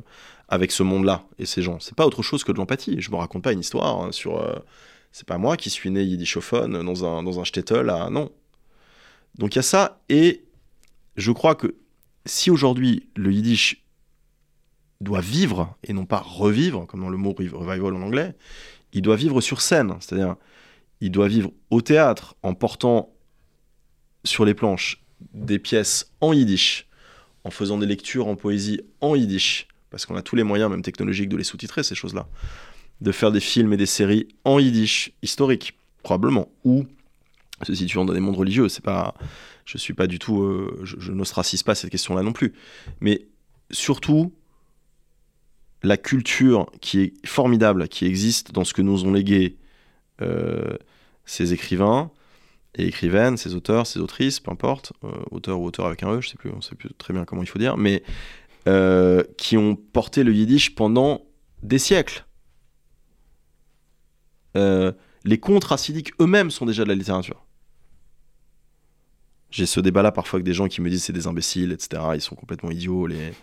Speaker 3: avec ce monde-là et ces gens. C'est pas autre chose que de l'empathie. Je me raconte pas une histoire hein, sur. euh, c'est pas moi qui suis né yiddishophone dans un, dans un shtetl. Non. Donc il y a ça, et je crois que si aujourd'hui le yiddish doit vivre et non pas revivre, comme dans le mot revival en anglais, il doit vivre sur scène, c'est-à-dire il doit vivre au théâtre en portant sur les planches des pièces en yiddish, en faisant des lectures en poésie en yiddish, parce qu'on a tous les moyens, même technologiques, de les sous-titrer, ces choses-là, de faire des films et des séries en yiddish, historiques, probablement, ou se situant dans des mondes religieux. C'est pas, je suis pas du tout, euh, je, je pas cette question-là non plus, mais surtout la culture qui est formidable, qui existe dans ce que nous ont légué euh, ces écrivains et écrivaines, ces auteurs, ces autrices, peu importe, euh, auteur ou auteur avec un E, je sais plus, on sait plus très bien comment il faut dire, mais euh, qui ont porté le yiddish pendant des siècles. Euh, les contes racidiques eux-mêmes sont déjà de la littérature. J'ai ce débat-là parfois avec des gens qui me disent c'est des imbéciles, etc. Ils sont complètement idiots. Les...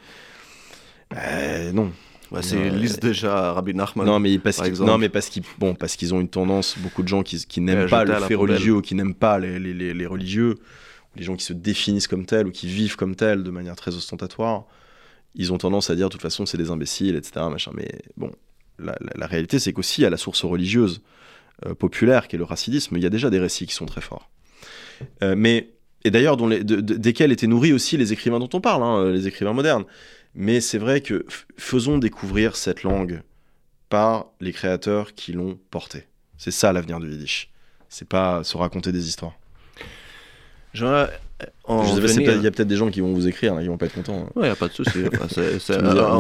Speaker 3: Euh, non,
Speaker 2: Bah, c'est
Speaker 3: Euh,
Speaker 2: liste déjà Rabbi Nachman.
Speaker 3: non, mais parce
Speaker 2: par
Speaker 3: qu'ils, non, mais parce qu'ils, bon, parce qu'ils ont une tendance, beaucoup de gens qui, qui n'aiment pas le fait religieux, ou qui n'aiment pas les, les, les, les religieux, les gens qui se définissent comme tels ou qui vivent comme tels de manière très ostentatoire, ils ont tendance à dire de toute façon c'est des imbéciles, etc. Machin. Mais bon, la, la- la réalité c'est qu'aussi à la source religieuse euh, populaire qui est le racidisme, il y a déjà des récits qui sont très forts. Euh, mais et d'ailleurs de- de- desquels étaient nourris aussi les écrivains dont on parle, hein, les écrivains modernes. Mais c'est vrai que faisons découvrir cette langue par les créateurs qui l'ont portée. C'est ça l'avenir du Yiddish. C'est pas se raconter des histoires.
Speaker 2: J'aimerais en
Speaker 3: Je sais pas, c'est
Speaker 2: venir-
Speaker 3: peut-être- il y a peut-être des gens qui vont vous écrire, hein, qui vont pas être contents. hein.
Speaker 2: Oui, il n'y a pas de souci. Enfin, euh,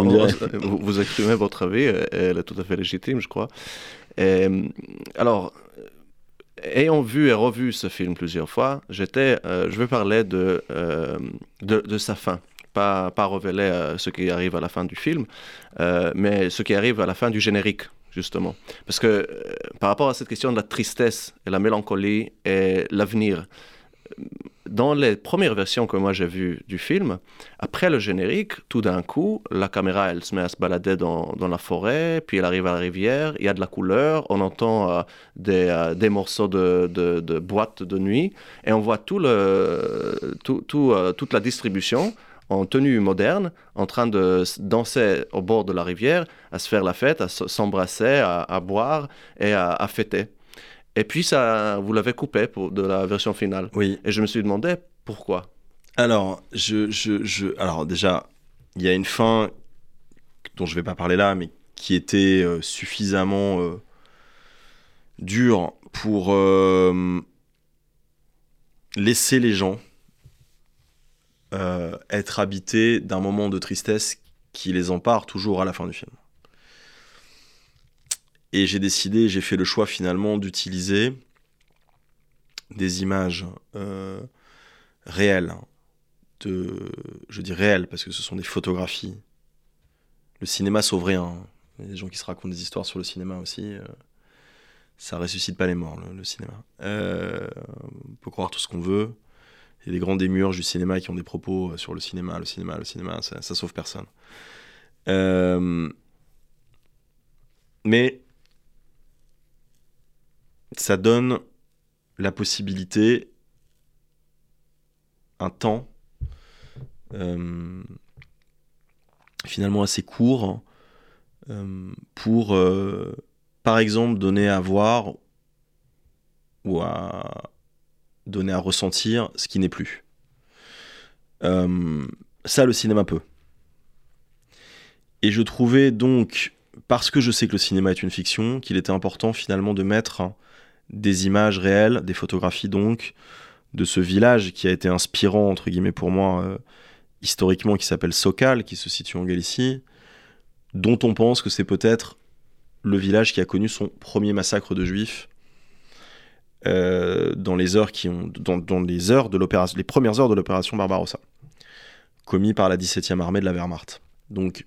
Speaker 3: vous
Speaker 2: euh, vous, exprimez votre avis, euh, elle est tout à fait légitime, je crois. Et, euh, alors, euh, ayant vu et revu ce film plusieurs fois, j'étais, euh, je vais parler de, euh, de, de sa fin. Pas, pas révéler euh, ce qui arrive à la fin du film, euh, mais ce qui arrive à la fin du générique justement. Parce que euh, par rapport à cette question de la tristesse et la mélancolie et l'avenir, dans les premières versions que moi j'ai vues du film, après le générique, tout d'un coup, la caméra, elle se met à se balader dans, dans, la forêt, puis elle arrive à la rivière, il y a de la couleur, on entend des, des, morceaux de, de, de, boîte de nuit, et on voit tout le, tout, tout, toute la distribution en tenue moderne, en train de danser au bord de la rivière, à se faire la fête, à s'embrasser, à, à, boire et à, à fêter. Et puis, ça, vous l'avez coupé pour, de la version finale.
Speaker 3: Oui.
Speaker 2: Et je me suis demandé pourquoi.
Speaker 3: Alors, je, je, je, alors déjà, il y a une fin dont je ne vais pas parler là, mais qui était euh, suffisamment euh, dure pour euh, laisser les gens euh, être habités d'un moment de tristesse qui les empare toujours à la fin du film. Et j'ai décidé, j'ai fait le choix finalement d'utiliser des images euh, réelles, de, je dis réelles parce que ce sont des photographies. Le cinéma sauve rien. Il y a des gens qui se racontent des histoires sur le cinéma aussi. Euh, ça ressuscite pas les morts, le, cinéma. On peut croire tout ce qu'on veut. Il y a des grands démiurges du cinéma qui ont des propos sur le cinéma, le cinéma, le cinéma, ça, sauve personne. Euh, mais ça donne la possibilité, un temps euh, finalement assez court, euh, pour, euh, par exemple, donner à voir ou à donner à ressentir ce qui n'est plus. Euh, ça, le cinéma peut. Et je trouvais donc, parce que je sais que le cinéma est une fiction, qu'il était important finalement de mettre des images réelles, des photographies donc, de ce village qui a été inspirant, entre guillemets, pour moi, euh, historiquement, qui s'appelle Sokal, qui se situe en Galicie, dont on pense que c'est peut-être le village qui a connu son premier massacre de juifs euh, dans les heures qui ont, dans, dans les heures de l'opération, les premières heures de l'opération Barbarossa, commis par la 17e armée de la Wehrmacht. Donc,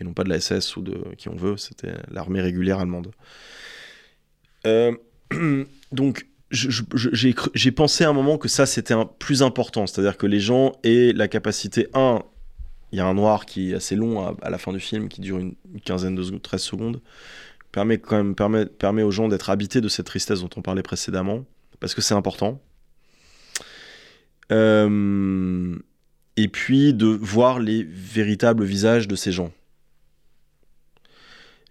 Speaker 3: et non pas de la SS ou de qui on veut, c'était l'armée régulière allemande. Euh, donc, j'ai pensé à un moment que ça, c'était plus important. C'est-à-dire que les gens aient la capacité, un, il y a un noir qui est assez long à, à la fin du film, qui dure une, quinzaine de secondes, 13 secondes, permet permet, aux gens d'être habités de cette tristesse dont on parlait précédemment, parce que c'est important. Euh, et puis de voir les véritables visages de ces gens.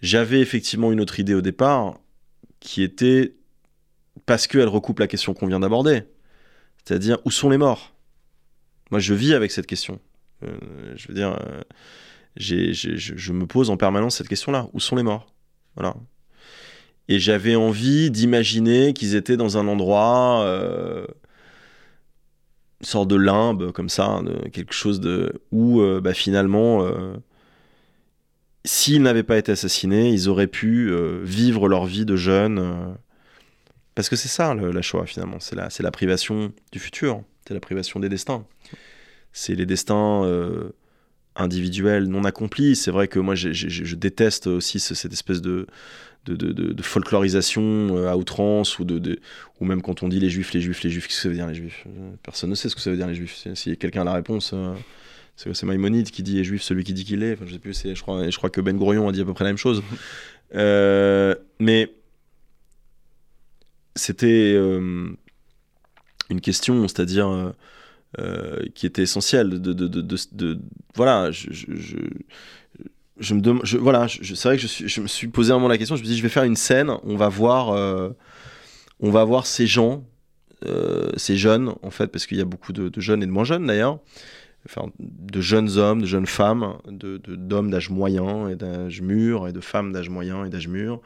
Speaker 3: J'avais effectivement une autre idée au départ, qui était parce qu'elle recoupe la question qu'on vient d'aborder. C'est-à-dire, où sont les morts? Moi, je vis avec cette question. Euh, je veux dire, euh, je me pose en permanence cette question-là. Où sont les morts? Voilà. Et j'avais envie d'imaginer qu'ils étaient dans un endroit, euh, une sorte de limbe, comme ça, quelque chose de, où euh, bah, finalement, euh, s'ils n'avaient pas été assassinés, ils auraient pu vivre leur vie de jeunes parce que c'est ça le, la Shoah finalement, c'est la, c'est la privation du futur, c'est la privation des destins. C'est les destins euh, individuels non accomplis. C'est vrai que moi je, déteste aussi ce, cette espèce de, de, de, de folklorisation euh, à outrance ou, de, ou même quand on dit les juifs, les juifs, les juifs, qu'est-ce que ça veut dire les juifs? Personne ne sait ce que ça veut dire les juifs. Si, quelqu'un a la réponse. Euh, c'est, Maïmonide qui dit est juif celui qui dit qu'il est. Enfin, je sais plus, je, crois, je crois que Ben Gurion a dit à peu près la même chose. Euh, mais c'était euh, une question, c'est-à-dire euh, euh, qui était essentielle. De, de, de, de voilà, je, je, je, je me demande, voilà, c'est vrai que je, je me suis posé un moment la question. Je me dis, je vais faire une scène. On va voir, euh, on va voir ces gens, euh, ces jeunes, en fait, parce qu'il y a beaucoup de, jeunes et de moins jeunes d'ailleurs. Enfin, de jeunes hommes, de jeunes femmes, de, d'hommes d'âge moyen et d'âge mûr, et de femmes d'âge moyen et d'âge mûr,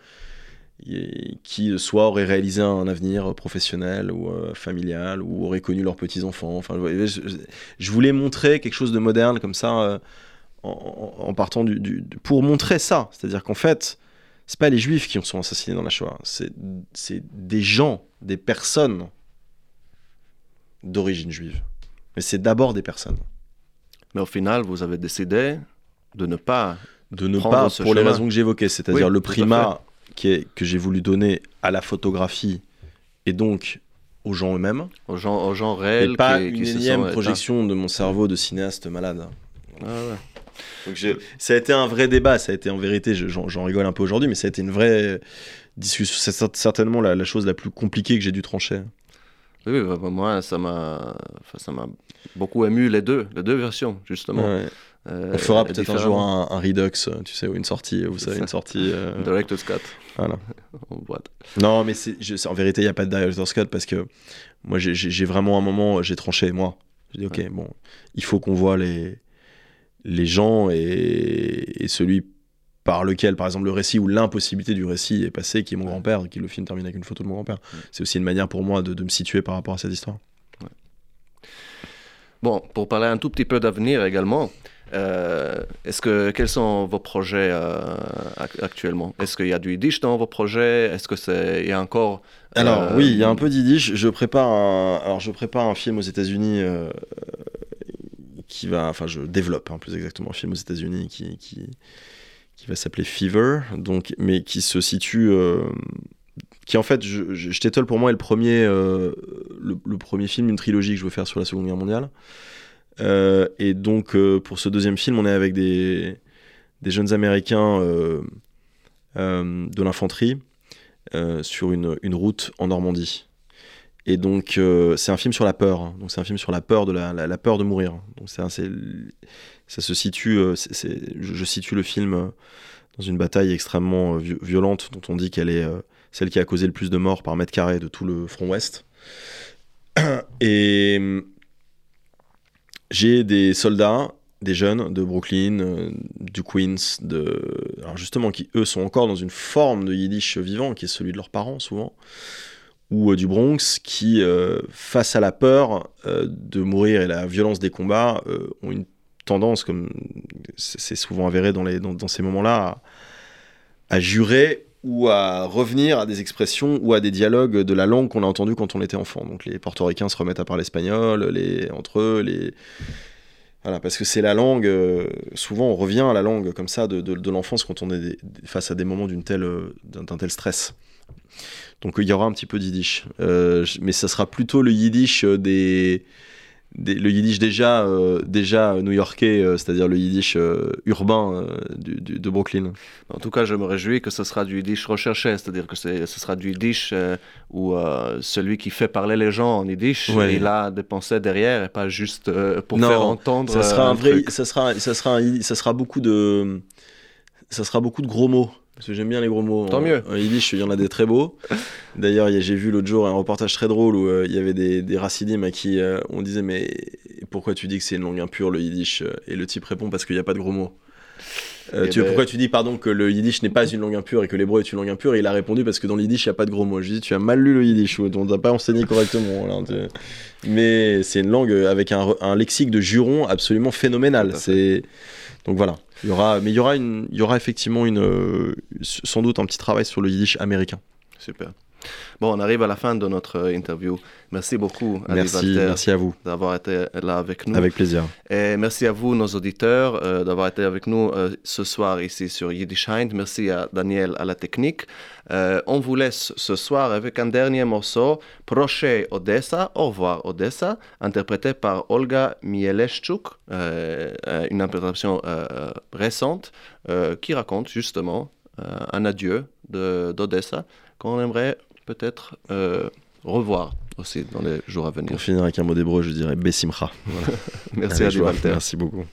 Speaker 3: qui soit auraient réalisé un avenir professionnel ou euh, familial ou auraient connu leurs petits enfants. Enfin, je, je, voulais montrer quelque chose de moderne comme ça euh, en, en, partant du, du, pour montrer ça, c'est-à-dire qu'en fait, c'est pas les juifs qui sont assassinés dans la Shoah, c'est des gens, des personnes d'origine juive. Mais c'est d'abord des personnes.
Speaker 2: Mais au final, vous avez décidé de ne pas
Speaker 3: de ne pas pour les raisons que j'évoquais, c'est-à-dire oui, le primat qui est, que j'ai voulu donner à la photographie et donc aux gens eux-mêmes.
Speaker 2: Aux gens, aux gens réels.
Speaker 3: Et pas
Speaker 2: qui,
Speaker 3: une
Speaker 2: qui
Speaker 3: énième projection de mon cerveau de cinéaste malade.
Speaker 2: Ah ouais.
Speaker 3: Donc j'ai- ça a été un vrai débat, ça a été en vérité, je- j'en rigole un peu aujourd'hui, mais ça a été une vraie discussion. C'est cer- certainement la, la chose la plus compliquée que j'ai dû trancher.
Speaker 2: Oui, bah, moi, ça m'a, enfin, ça m'a beaucoup ému les deux, les deux versions, justement.
Speaker 3: Ouais.
Speaker 2: Euh,
Speaker 3: On fera peut-être un jour un, un Redux, euh, tu sais, ou une sortie, vous savez, une sortie. euh,
Speaker 2: Director's Cut
Speaker 3: voilà.
Speaker 2: en boîte.
Speaker 3: Non, mais je- en vérité, il n'y a pas de Director's Cut parce que moi, j'ai, vraiment un moment, j'ai tranché, moi. J'ai dit, ok, bon, il faut qu'on voit les, les gens et, et celui par lequel, par exemple, le récit ou l'impossibilité du récit est passé, qui est mon grand-père, qui le film termine avec une photo de mon grand-père. C'est aussi une manière pour moi de, de me situer par rapport à cette histoire.
Speaker 2: Bon, pour parler un tout petit peu d'avenir également, euh, est-ce que quels sont vos projets euh, ac- actuellement? Est-ce qu'il y a du yiddish dans vos projets? Est-ce que c'est il y a encore
Speaker 3: Alors
Speaker 2: euh,
Speaker 3: oui, il y a un peu d'Yiddish. Je prépare un, alors je prépare un film aux États-Unis qui va, enfin je développe hein, plus exactement un film aux États-Unis qui, qui qui va s'appeler Fever, donc mais qui se situe, qui en fait, je, je, pour moi est le premier, le, le premier film d'une trilogie que je veux faire sur la Seconde Guerre mondiale. Euh, et donc euh, pour ce deuxième film, on est avec des jeunes Américains euh, de l'infanterie sur une, route en Normandie. Et donc, c'est un film sur la peur. hein. Donc, c'est un film sur la peur de la, peur de mourir. Donc, ça se situe. je, situe le film dans une bataille extrêmement vi- violente, dont on dit qu'elle est celle qui a causé le plus de morts par mètre carré de tout le front ouest. Et j'ai des soldats, des jeunes de Brooklyn, euh, du Queens, justement, qui eux sont encore dans une forme de yiddish vivant, qui est celui de leurs parents souvent, ou euh, du Bronx, qui, euh, face à la peur de mourir et la violence des combats, ont une tendance, comme c'est souvent avéré dans, ces moments-là, à jurer ou à revenir à des expressions ou à des dialogues de la langue qu'on a entendue quand on était enfant. Donc les portoricains se remettent à parler espagnol, les, entre eux, les... Voilà, parce que c'est la langue, euh, souvent on revient à la langue comme ça de, l'enfance quand on est face à des moments d'une telle, d'un tel stress. Donc il y aura un petit peu de yiddish. Euh, mais ça sera plutôt le yiddish euh, des, des- le yiddish déjà, euh, déjà new-yorkais, euh, c'est-à-dire le yiddish euh, urbain euh, du, du- de Brooklyn.
Speaker 2: En tout cas, je me réjouis que ce sera du yiddish recherché, c'est-à-dire que ce sera du yiddish où celui qui fait parler les gens en yiddish,
Speaker 3: Ouais.
Speaker 2: il a des pensées derrière et pas juste pour
Speaker 3: Non,
Speaker 2: faire entendre
Speaker 3: Ça sera un vrai, ça sera, ça sera, un ça sera beaucoup de, ça sera beaucoup de gros mots. Parce que j'aime bien les gros mots.
Speaker 2: Tant
Speaker 3: En-
Speaker 2: mieux.
Speaker 3: En yiddish, il y en a des très beaux. D'ailleurs, j'ai vu l'autre jour un reportage très drôle où euh, il y avait des, des racidim à qui euh, on disait mais pourquoi tu dis que c'est une langue impure le yiddish Et le type répond parce qu'il n'y a pas de gros mots. Euh,
Speaker 2: Eh
Speaker 3: tu,
Speaker 2: ben-
Speaker 3: Pourquoi tu dis pardon que le yiddish n'est pas une langue impure et que l'hébreu est une langue impure? Et il a répondu parce que dans le yiddish il n'y a pas de gros mots. Je lui dis tu as mal lu le yiddish ou on t'a pas enseigné correctement. tu- Mais c'est une langue avec un, lexique de jurons absolument phénoménal. C'est donc voilà. Mais il y aura une, y aura effectivement une, euh, sans doute un petit travail sur le yiddish américain.
Speaker 2: Super. Bon, on arrive à la fin de notre euh, interview. Merci beaucoup, Adi
Speaker 3: Merci, merci à vous.
Speaker 2: d'avoir été là avec nous.
Speaker 3: Avec plaisir.
Speaker 2: Et merci à vous, nos auditeurs, euh, d'avoir été avec nous euh, ce soir ici sur Yiddish Hind. Merci à Daniel à la technique. Euh, on vous laisse ce soir avec un dernier morceau, Proche Odessa, Au revoir Odessa, interprété par Olga Mieleshchuk, euh, euh, une interprétation euh, euh, récente euh, qui raconte justement euh, un adieu de- d'Odessa qu'on aimerait peut-être euh, revoir aussi dans les jours à venir.
Speaker 3: Pour finir avec un mot d'hébreu, je dirais Bessimcha.
Speaker 2: Merci
Speaker 3: Allez,
Speaker 2: à. Walter.
Speaker 3: Merci beaucoup.